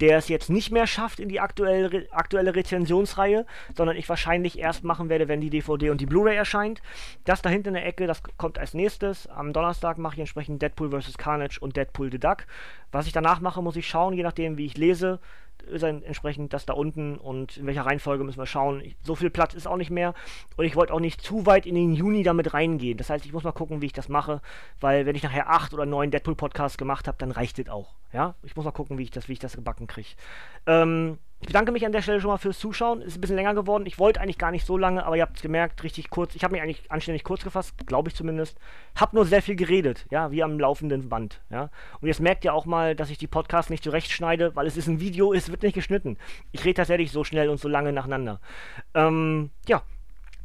der es jetzt nicht mehr schafft in die aktuelle, aktuelle Rezensionsreihe, sondern ich wahrscheinlich erst machen werde, wenn die DVD und die Blu-ray erscheint. Das da hinten in der Ecke, das kommt als nächstes. Am Donnerstag mache ich entsprechend Deadpool vs. Carnage und Deadpool the Duck. Was ich danach mache, muss ich schauen, je nachdem, wie ich lese ist entsprechend das da unten und in welcher Reihenfolge müssen wir schauen. so viel Platz ist auch nicht mehr und ich wollte auch nicht zu weit in den Juni damit reingehen. Das heißt, ich muss mal gucken, wie ich das mache, weil wenn ich nachher acht oder neun Deadpool-Podcasts gemacht habe, dann reicht das auch. Ja, ich muss mal gucken, wie ich das, wie ich das gebacken kriege. Ähm, ich bedanke mich an der Stelle schon mal fürs Zuschauen. Ist ein bisschen länger geworden. Ich wollte eigentlich gar nicht so lange, aber ihr habt es gemerkt, richtig kurz. Ich habe mich eigentlich anständig kurz gefasst, glaube ich zumindest. Hab nur sehr viel geredet, ja, wie am laufenden Band, ja. Und jetzt merkt ihr auch mal, dass ich die Podcasts nicht zurechtschneide, weil es ist ein Video, es wird nicht geschnitten. Ich rede tatsächlich so schnell und so lange nacheinander. Ähm, ja,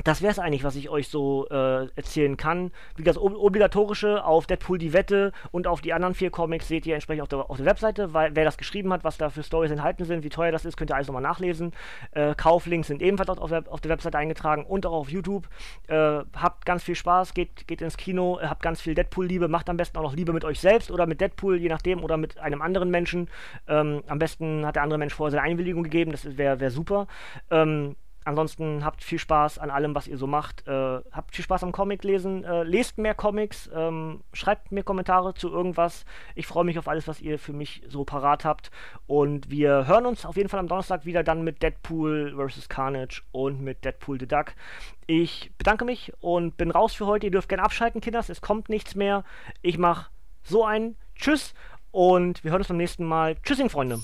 das wäre es eigentlich, was ich euch so äh, erzählen kann. Wie das Obligatorische auf Deadpool die Wette und auf die anderen vier Comics seht ihr entsprechend auf der, auf der Webseite, weil wer das geschrieben hat, was da für Stories enthalten sind, wie teuer das ist, könnt ihr alles nochmal nachlesen. Äh, Kauflinks sind ebenfalls auf der, auf der Webseite eingetragen und auch auf YouTube. Äh, habt ganz viel Spaß, geht, geht ins Kino, habt ganz viel Deadpool-Liebe, macht am besten auch noch Liebe mit euch selbst oder mit Deadpool, je nachdem, oder mit einem anderen Menschen. Ähm, am besten hat der andere Mensch vorher seine Einwilligung gegeben, das wäre wär super. Ähm, Ansonsten habt viel Spaß an allem, was ihr so macht. Äh, habt viel Spaß am Comic lesen. Äh, lest mehr Comics. Ähm, schreibt mir Kommentare zu irgendwas. Ich freue mich auf alles, was ihr für mich so parat habt. Und wir hören uns auf jeden Fall am Donnerstag wieder dann mit Deadpool vs. Carnage und mit Deadpool the Duck. Ich bedanke mich und bin raus für heute. Ihr dürft gerne abschalten, Kinders. Es kommt nichts mehr. Ich mache so ein Tschüss und wir hören uns beim nächsten Mal. Tschüssing, Freunde.